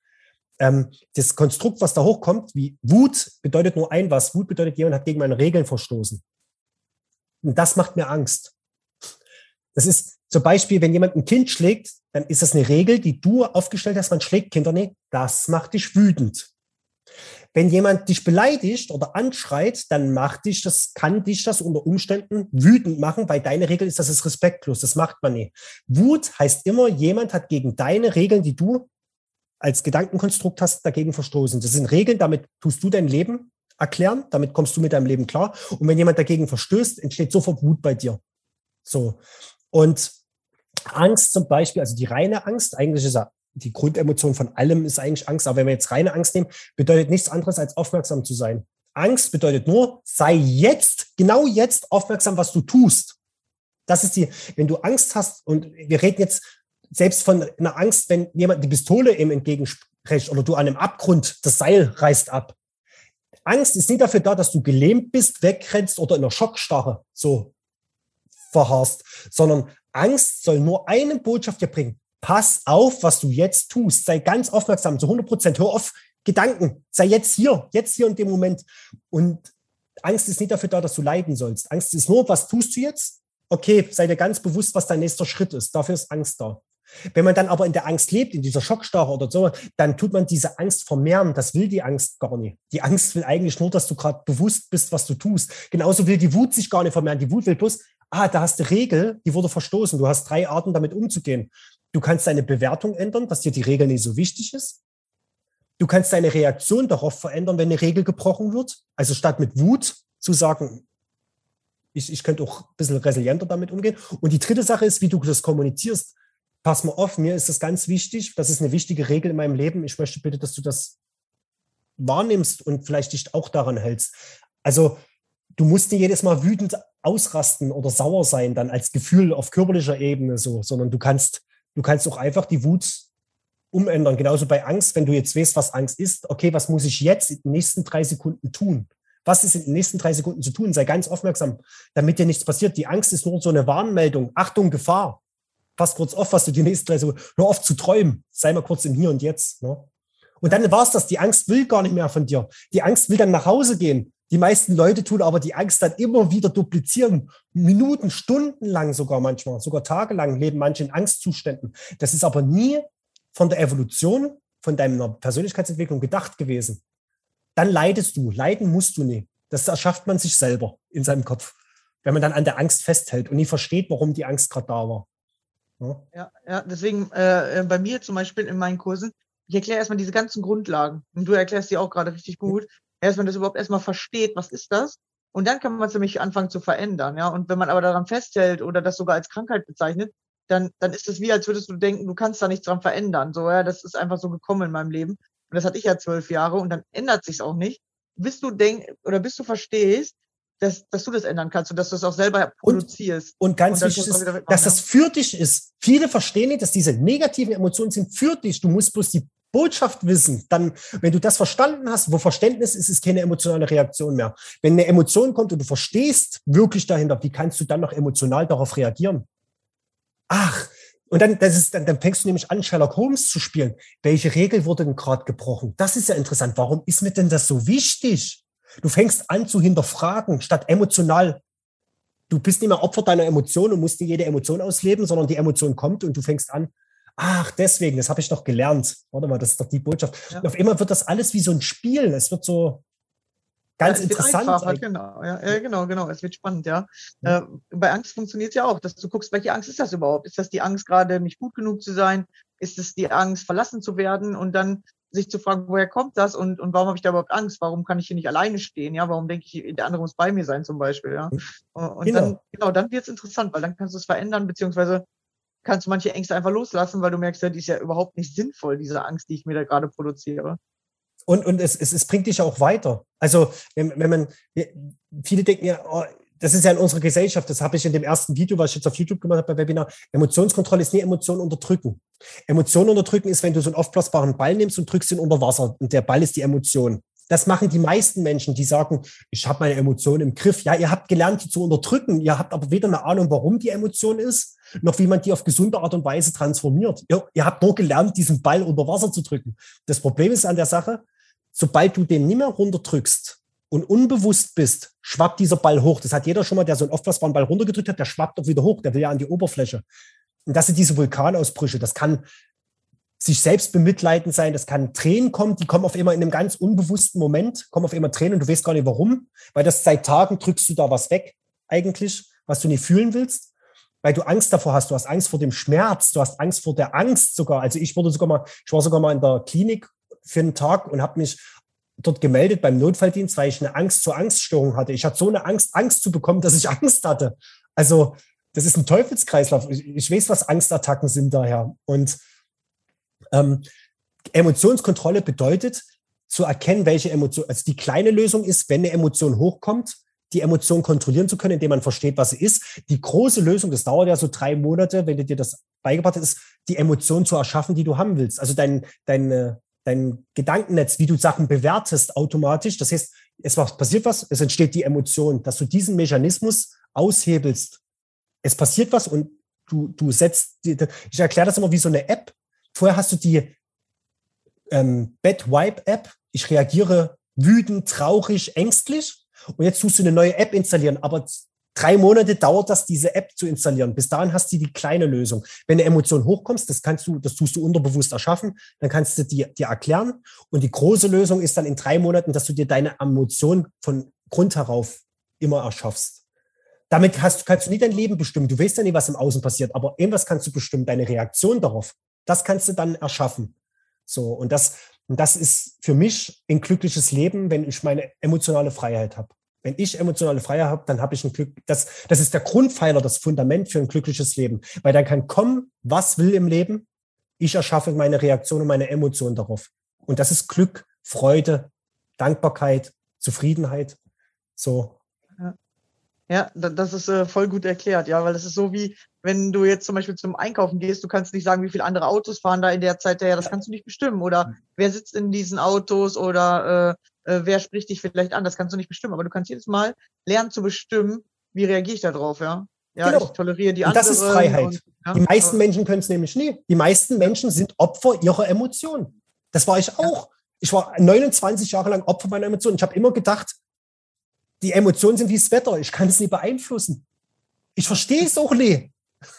ähm, das Konstrukt, was da hochkommt, wie Wut, bedeutet nur ein was. Wut bedeutet, jemand hat gegen meine Regeln verstoßen. Und das macht mir Angst. Das ist zum Beispiel, wenn jemand ein Kind schlägt, dann ist das eine Regel, die du aufgestellt hast, man schlägt Kinder nicht. Das macht dich wütend. Wenn jemand dich beleidigt oder anschreit, dann macht dich das, kann dich das unter Umständen wütend machen, weil deine Regel ist, das ist respektlos. Das macht man nicht. Wut heißt immer, jemand hat gegen deine Regeln, die du als Gedankenkonstrukt hast, dagegen verstoßen. Das sind Regeln, damit tust du dein Leben erklären, damit kommst du mit deinem Leben klar. Und wenn jemand dagegen verstößt, entsteht sofort Wut bei dir. So. Und Angst zum Beispiel, also die reine Angst, eigentlich ist ja die Grundemotion von allem ist eigentlich Angst. Aber wenn wir jetzt reine Angst nehmen, bedeutet nichts anderes als aufmerksam zu sein. Angst bedeutet nur, sei jetzt, genau jetzt aufmerksam, was du tust. Das ist die, wenn du Angst hast, und wir reden jetzt selbst von einer Angst, wenn jemand die Pistole ihm entgegenspricht oder du an einem Abgrund das Seil reißt ab. Angst ist nicht dafür da, dass du gelähmt bist, wegrennst oder in einer Schockstarre so verharrst, sondern Angst soll nur eine Botschaft dir bringen. Pass auf, was du jetzt tust. Sei ganz aufmerksam, zu 100 Prozent. Hör auf Gedanken. Sei jetzt hier, jetzt hier in dem Moment. Und Angst ist nicht dafür da, dass du leiden sollst. Angst ist nur, was tust du jetzt? Okay, sei dir ganz bewusst, was dein nächster Schritt ist. Dafür ist Angst da. Wenn man dann aber in der Angst lebt, in dieser Schockstarre oder so, dann tut man diese Angst vermehren. Das will die Angst gar nicht. Die Angst will eigentlich nur, dass du gerade bewusst bist, was du tust. Genauso will die Wut sich gar nicht vermehren. Die Wut will bloß, ah, da hast du Regel, die wurde verstoßen. Du hast drei Arten, damit umzugehen. Du kannst deine Bewertung ändern, dass dir die Regel nicht so wichtig ist. Du kannst deine Reaktion darauf verändern, wenn eine Regel gebrochen wird. Also statt mit Wut zu sagen, ich, ich könnte auch ein bisschen resilienter damit umgehen. Und die dritte Sache ist, wie du das kommunizierst pass mal auf, mir ist das ganz wichtig, das ist eine wichtige Regel in meinem Leben. Ich möchte bitte, dass du das wahrnimmst und vielleicht dich auch daran hältst. Also du musst nicht jedes Mal wütend ausrasten oder sauer sein, dann als Gefühl auf körperlicher Ebene so, sondern du kannst, du kannst auch einfach die Wut umändern. Genauso bei Angst, wenn du jetzt weißt, was Angst ist, okay, was muss ich jetzt in den nächsten drei Sekunden tun? Was ist in den nächsten drei Sekunden zu tun? Sei ganz aufmerksam, damit dir nichts passiert. Die Angst ist nur so eine Warnmeldung. Achtung, Gefahr pass kurz auf, was du die nächsten drei Sekunden, hör auf zu träumen, sei mal kurz im Hier und Jetzt. Ne? Und dann war es das, die Angst will gar nicht mehr von dir. Die Angst will dann nach Hause gehen. Die meisten Leute tun aber die Angst dann immer wieder duplizieren. Minuten, Stunden lang sogar manchmal, sogar tagelang leben manche in Angstzuständen. Das ist aber nie von der Evolution, von deiner Persönlichkeitsentwicklung gedacht gewesen. Dann leidest du. Leiden musst du nie. Das erschafft man sich selber in seinem Kopf, wenn man dann an der Angst festhält und nie versteht, warum die Angst gerade da war. Ja, ja, ja deswegen äh, bei mir zum Beispiel in meinen Kursen, ich erkläre erstmal diese ganzen Grundlagen und du erklärst die auch gerade richtig gut erst wenn das überhaupt erstmal versteht, was ist das? Und dann kann man es nämlich anfangen zu verändern, ja. Und wenn man aber daran festhält oder das sogar als Krankheit bezeichnet, dann, dann ist es wie, als würdest du denken, du kannst da nichts dran verändern. So, ja, das ist einfach so gekommen in meinem Leben. Und das hatte ich ja zwölf Jahre und dann ändert sich's auch nicht. Bis du denk oder bis du verstehst, dass, dass du das ändern kannst und dass du es auch selber produzierst. Und, und ganz und wichtig ist, dass das für dich ist. Viele verstehen nicht, dass diese negativen Emotionen sind für dich. Du musst bloß die Botschaft wissen, dann, wenn du das verstanden hast, wo Verständnis ist, ist keine emotionale Reaktion mehr. Wenn eine Emotion kommt und du verstehst wirklich dahinter, wie kannst du dann noch emotional darauf reagieren? Ach, und dann, das ist, dann, dann fängst du nämlich an, Sherlock Holmes zu spielen. Welche Regel wurde denn gerade gebrochen? Das ist ja interessant. Warum ist mir denn das so wichtig? Du fängst an zu hinterfragen, statt emotional. Du bist nicht mehr Opfer deiner Emotion und musst nicht jede Emotion ausleben, sondern die Emotion kommt und du fängst an, ach, deswegen, das habe ich doch gelernt. Warte mal, das ist doch die Botschaft. Ja. auf einmal wird das alles wie so ein Spiel. Es wird so ganz ja, interessant. Genau, ja, ja, genau, genau. Es wird spannend, ja. ja. Äh, bei Angst funktioniert es ja auch, dass du guckst, welche Angst ist das überhaupt? Ist das die Angst, gerade nicht gut genug zu sein? Ist es die Angst, verlassen zu werden? Und dann sich zu fragen, woher kommt das und, und warum habe ich da überhaupt Angst? Warum kann ich hier nicht alleine stehen? Ja, warum denke ich, der andere muss bei mir sein zum Beispiel? Ja, und genau. dann, genau, dann wird es interessant, weil dann kannst du es verändern, beziehungsweise kannst du manche Ängste einfach loslassen, weil du merkst, ja, die ist ja überhaupt nicht sinnvoll, diese Angst, die ich mir da gerade produziere. Und, und es, es, es bringt dich auch weiter. Also, wenn, wenn man, viele denken ja, oh, das ist ja in unserer Gesellschaft, das habe ich in dem ersten Video, was ich jetzt auf YouTube gemacht habe bei Webinar, Emotionskontrolle ist nie Emotionen unterdrücken. Emotionen unterdrücken ist, wenn du so einen aufblasbaren Ball nimmst und drückst ihn unter Wasser und der Ball ist die Emotion. Das machen die meisten Menschen, die sagen, ich habe meine Emotionen im Griff. Ja, ihr habt gelernt, die zu unterdrücken. Ihr habt aber weder eine Ahnung, warum die Emotion ist, noch wie man die auf gesunde Art und Weise transformiert. Ihr, ihr habt nur gelernt, diesen Ball unter Wasser zu drücken. Das Problem ist an der Sache, sobald du den nicht mehr runterdrückst und unbewusst bist, schwappt dieser Ball hoch. Das hat jeder schon mal, der so einen aufblasbaren Ball runtergedrückt hat, der schwappt doch wieder hoch, der will ja an die Oberfläche. Und das sind diese Vulkanausbrüche. Das kann sich selbst bemitleiden sein, das kann Tränen kommen, die kommen auf immer in einem ganz unbewussten Moment, kommen auf immer Tränen und du weißt gar nicht warum, weil das seit Tagen drückst du da was weg, eigentlich, was du nicht fühlen willst, weil du Angst davor hast, du hast Angst vor dem Schmerz, du hast Angst vor der Angst sogar. Also ich wurde sogar mal, ich war sogar mal in der Klinik für einen Tag und habe mich dort gemeldet beim Notfalldienst, weil ich eine Angst zur Angststörung hatte. Ich hatte so eine Angst, Angst zu bekommen, dass ich Angst hatte. Also das ist ein Teufelskreislauf. Ich, ich weiß, was Angstattacken sind daher. Und ähm, Emotionskontrolle bedeutet, zu erkennen, welche Emotion, also die kleine Lösung ist, wenn eine Emotion hochkommt, die Emotion kontrollieren zu können, indem man versteht, was sie ist. Die große Lösung, das dauert ja so drei Monate, wenn du dir das beigebracht hast, ist, die Emotion zu erschaffen, die du haben willst. Also dein, dein, dein Gedankennetz, wie du Sachen bewertest automatisch. Das heißt, es passiert was, es entsteht die Emotion, dass du diesen Mechanismus aushebelst. Es passiert was und du, du setzt, die, ich erkläre das immer wie so eine App. Vorher hast du die ähm, Bad Wipe App. Ich reagiere wütend, traurig, ängstlich. Und jetzt tust du eine neue App installieren. Aber drei Monate dauert das, diese App zu installieren. Bis dahin hast du die kleine Lösung. Wenn eine Emotion hochkommt, das kannst du, das tust du unterbewusst erschaffen, dann kannst du dir, dir erklären. Und die große Lösung ist dann in drei Monaten, dass du dir deine Emotion von Grund herauf immer erschaffst. Damit hast, kannst du nie dein Leben bestimmen. Du weißt ja nicht, was im Außen passiert, aber irgendwas kannst du bestimmen, deine Reaktion darauf. Das kannst du dann erschaffen. So, und das, und das ist für mich ein glückliches Leben, wenn ich meine emotionale Freiheit habe. Wenn ich emotionale Freiheit habe, dann habe ich ein Glück. Das, das ist der Grundpfeiler, das Fundament für ein glückliches Leben. Weil dann kann kommen, was will im Leben. Ich erschaffe meine Reaktion und meine Emotionen darauf. Und das ist Glück, Freude, Dankbarkeit, Zufriedenheit. So, ja, das ist äh, voll gut erklärt, ja, weil es ist so wie, wenn du jetzt zum Beispiel zum Einkaufen gehst, du kannst nicht sagen, wie viele andere Autos fahren da in der Zeit ja, das kannst du nicht bestimmen. Oder wer sitzt in diesen Autos oder äh, äh, wer spricht dich vielleicht an, das kannst du nicht bestimmen. Aber du kannst jedes Mal lernen zu bestimmen, wie reagiere ich da drauf, ja. Ja, genau. ich toleriere die anderen. Das ist Freiheit. Und, ja, die meisten Menschen können es nämlich nie. Die meisten Menschen sind Opfer ihrer Emotionen. Das war ich auch. Ich war 29 Jahre lang Opfer meiner Emotionen. Ich habe immer gedacht, die Emotionen sind wie das Wetter. Ich kann es nicht beeinflussen. Ich verstehe es auch nicht.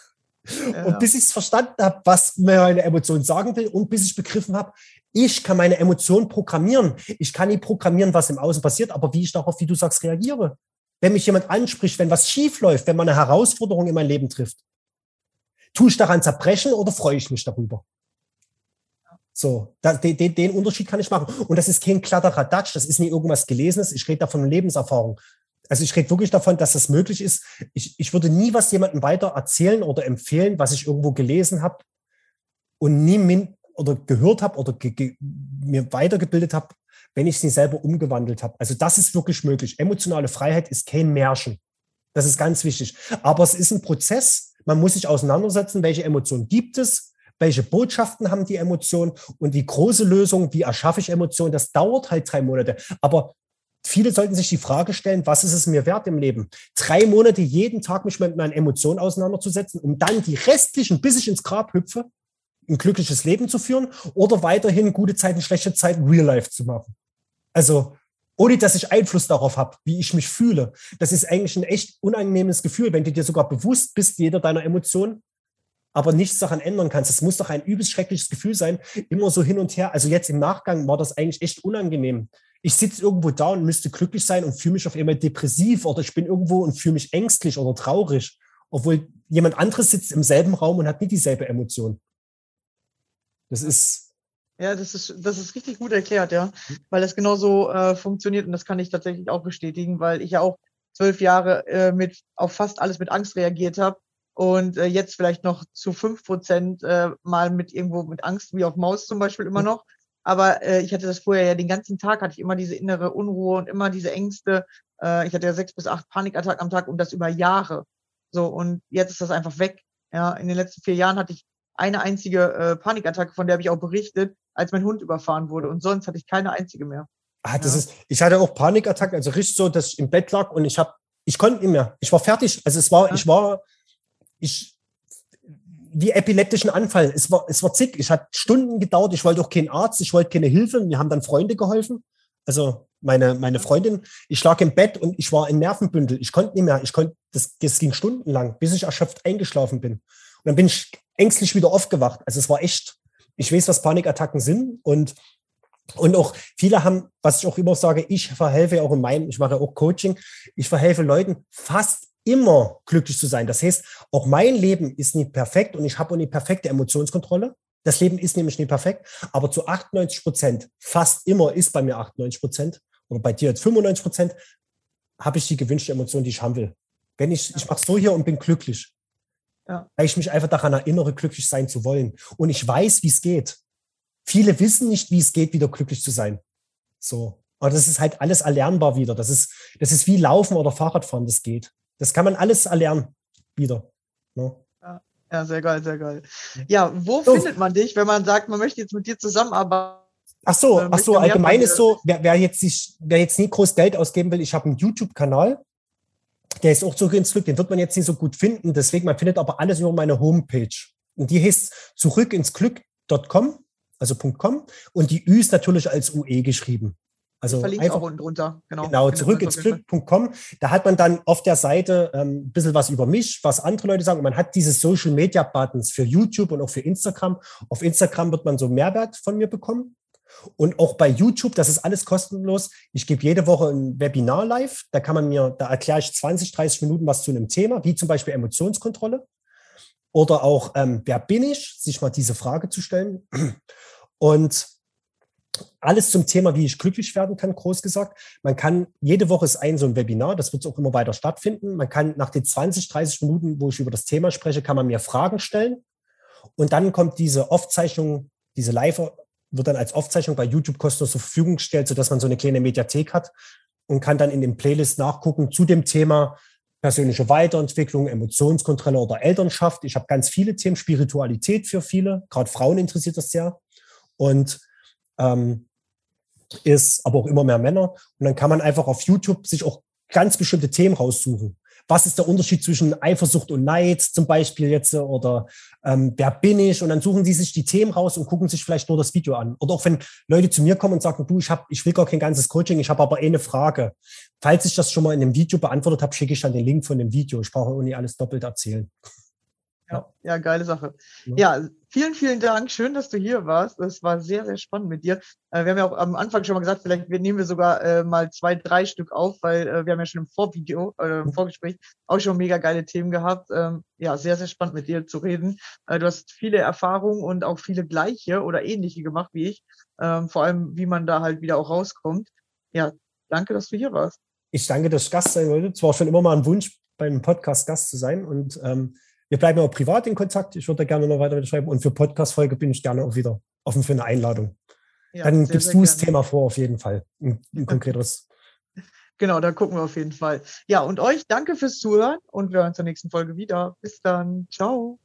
Ja. Und bis ich es verstanden habe, was mir meine Emotion sagen will und bis ich begriffen habe, ich kann meine Emotionen programmieren. Ich kann nicht programmieren, was im Außen passiert, aber wie ich darauf, wie du sagst, reagiere. Wenn mich jemand anspricht, wenn was schief läuft, wenn man eine Herausforderung in mein Leben trifft, tue ich daran zerbrechen oder freue ich mich darüber? So, da, den, den Unterschied kann ich machen. Und das ist kein Kladderadatsch, das ist nicht irgendwas Gelesenes. Ich rede da von Lebenserfahrung. Also ich rede wirklich davon, dass das möglich ist. Ich, ich würde nie was jemandem weiter erzählen oder empfehlen, was ich irgendwo gelesen habe und nie oder gehört habe oder mir weitergebildet habe, wenn ich sie selber umgewandelt habe. Also das ist wirklich möglich. Emotionale Freiheit ist kein Märchen. Das ist ganz wichtig. Aber es ist ein Prozess. Man muss sich auseinandersetzen, welche Emotionen gibt es, welche Botschaften haben die Emotionen und die große Lösung, wie erschaffe ich Emotionen, das dauert halt drei Monate. Aber viele sollten sich die Frage stellen, was ist es mir wert im Leben? Drei Monate jeden Tag mich mit meinen Emotionen auseinanderzusetzen, um dann die restlichen, bis ich ins Grab hüpfe, ein glückliches Leben zu führen oder weiterhin gute Zeiten, schlechte Zeiten, Real Life zu machen. Also, ohne dass ich Einfluss darauf habe, wie ich mich fühle. Das ist eigentlich ein echt unangenehmes Gefühl, wenn du dir sogar bewusst bist, jeder deiner Emotionen, aber nichts daran ändern kannst. Es muss doch ein übelst schreckliches Gefühl sein, immer so hin und her. Also jetzt im Nachgang war das eigentlich echt unangenehm ich sitze irgendwo da und müsste glücklich sein und fühle mich auf einmal depressiv oder ich bin irgendwo und fühle mich ängstlich oder traurig, obwohl jemand anderes sitzt im selben Raum und hat nicht dieselbe Emotion. Das ist. Ja, das ist, das ist richtig gut erklärt, ja, weil das genauso äh, funktioniert und das kann ich tatsächlich auch bestätigen, weil ich ja auch zwölf Jahre äh, mit auf fast alles mit Angst reagiert habe und äh, jetzt vielleicht noch zu fünf Prozent äh, mal mit irgendwo mit Angst, wie auf Maus zum Beispiel immer noch. Aber äh, ich hatte das vorher ja den ganzen Tag, hatte ich immer diese innere Unruhe und immer diese Ängste. Äh, ich hatte ja sechs bis acht Panikattacken am Tag und das über Jahre. So, und jetzt ist das einfach weg. Ja, in den letzten vier Jahren hatte ich eine einzige äh, Panikattacke, von der habe ich auch berichtet, als mein Hund überfahren wurde. Und sonst hatte ich keine einzige mehr. Ah, das ja. ist, ich hatte auch Panikattacken, also richtig so, dass ich im Bett lag und ich habe, ich konnte nicht mehr. Ich war fertig. Also es war, ja. ich war, ich, wie epileptischen Anfall. Es war, es war zick. Es hat Stunden gedauert. Ich wollte auch keinen Arzt. Ich wollte keine Hilfe. Mir haben dann Freunde geholfen. Also meine, meine Freundin. Ich lag im Bett und ich war in Nervenbündel. Ich konnte nicht mehr. Ich konnte, das, das ging stundenlang, bis ich erschöpft eingeschlafen bin. Und dann bin ich ängstlich wieder aufgewacht. Also es war echt, ich weiß, was Panikattacken sind und und auch viele haben, was ich auch immer sage, ich verhelfe auch in meinem, ich mache auch Coaching, ich verhelfe Leuten fast immer glücklich zu sein. Das heißt, auch mein Leben ist nicht perfekt und ich habe auch nicht perfekte Emotionskontrolle. Das Leben ist nämlich nicht perfekt, aber zu 98 Prozent, fast immer ist bei mir 98 Prozent oder bei dir jetzt 95 Prozent, habe ich die gewünschte Emotion, die ich haben will. Wenn ich, ich mache so hier und bin glücklich, ja. weil ich mich einfach daran erinnere, glücklich sein zu wollen. Und ich weiß, wie es geht. Viele wissen nicht, wie es geht, wieder glücklich zu sein. So. Aber das ist halt alles erlernbar wieder. Das ist, das ist wie Laufen oder Fahrradfahren, das geht. Das kann man alles erlernen wieder. Ne? Ja, sehr geil, sehr geil. Ja, wo so. findet man dich, wenn man sagt, man möchte jetzt mit dir zusammenarbeiten? Ach so, ach so, allgemein ist so, wer, wer, jetzt sich, wer jetzt nie groß Geld ausgeben will, ich habe einen YouTube-Kanal, der ist auch zurück ins Glück, den wird man jetzt nicht so gut finden, deswegen, man findet aber alles über meine Homepage. Und die heißt zurück ins Glück.com, also .com, und die Ü ist natürlich als UE geschrieben. Also einfach, auch unten drunter. Genau, genau zurück ins Glück.com. Da hat man dann auf der Seite ähm, ein bisschen was über mich, was andere Leute sagen. Und man hat diese Social Media Buttons für YouTube und auch für Instagram. Auf Instagram wird man so Mehrwert von mir bekommen. Und auch bei YouTube, das ist alles kostenlos. Ich gebe jede Woche ein Webinar live. Da kann man mir, da erkläre ich 20, 30 Minuten was zu einem Thema, wie zum Beispiel Emotionskontrolle. Oder auch, ähm, wer bin ich? Sich mal diese Frage zu stellen. Und alles zum Thema, wie ich glücklich werden kann, groß gesagt. Man kann, jede Woche ist ein so ein Webinar, das wird auch immer weiter stattfinden. Man kann nach den 20, 30 Minuten, wo ich über das Thema spreche, kann man mir Fragen stellen. Und dann kommt diese Aufzeichnung, diese Live wird dann als Aufzeichnung bei YouTube kostenlos zur Verfügung gestellt, sodass man so eine kleine Mediathek hat und kann dann in den Playlist nachgucken zu dem Thema persönliche Weiterentwicklung, Emotionskontrolle oder Elternschaft. Ich habe ganz viele Themen, Spiritualität für viele, gerade Frauen interessiert das sehr. Und ähm, ist, aber auch immer mehr Männer. Und dann kann man einfach auf YouTube sich auch ganz bestimmte Themen raussuchen. Was ist der Unterschied zwischen Eifersucht und Neid zum Beispiel jetzt oder ähm, wer bin ich? Und dann suchen die sich die Themen raus und gucken sich vielleicht nur das Video an. Oder auch wenn Leute zu mir kommen und sagen, du, ich, hab, ich will gar kein ganzes Coaching, ich habe aber eine Frage. Falls ich das schon mal in einem Video beantwortet habe, schicke ich dann den Link von dem Video. Ich brauche auch nicht alles doppelt erzählen. Ja, ja, geile Sache. Ja, vielen, vielen Dank. Schön, dass du hier warst. Das war sehr, sehr spannend mit dir. Äh, wir haben ja auch am Anfang schon mal gesagt, vielleicht nehmen wir sogar äh, mal zwei, drei Stück auf, weil äh, wir haben ja schon im Vorvideo, äh, im. Vorgespräch auch schon mega geile Themen gehabt. Ähm, ja, sehr, sehr spannend mit dir zu reden. Du hast viele Erfahrungen und auch viele gleiche oder ähnliche gemacht wie ich. Ähm, vor allem, wie man da halt wieder auch rauskommt. Ja, danke, dass du hier warst. Ich danke, dass ich Gast sein wollte. Es war schon immer mal ein Wunsch, bei einem Podcast Gast zu sein und ähm, wir bleiben auch privat in Kontakt. Ich würde gerne noch weiter schreiben. Und für Podcast-Folge bin ich gerne auch wieder offen für eine Einladung. Ja, Dann sehr, gibst du das Thema vor, auf jeden Fall. Ein, ein konkretes. Genau, da gucken wir auf jeden Fall. Ja, und euch danke fürs Zuhören und wir hören zur nächsten Folge wieder. Bis dann. Ciao.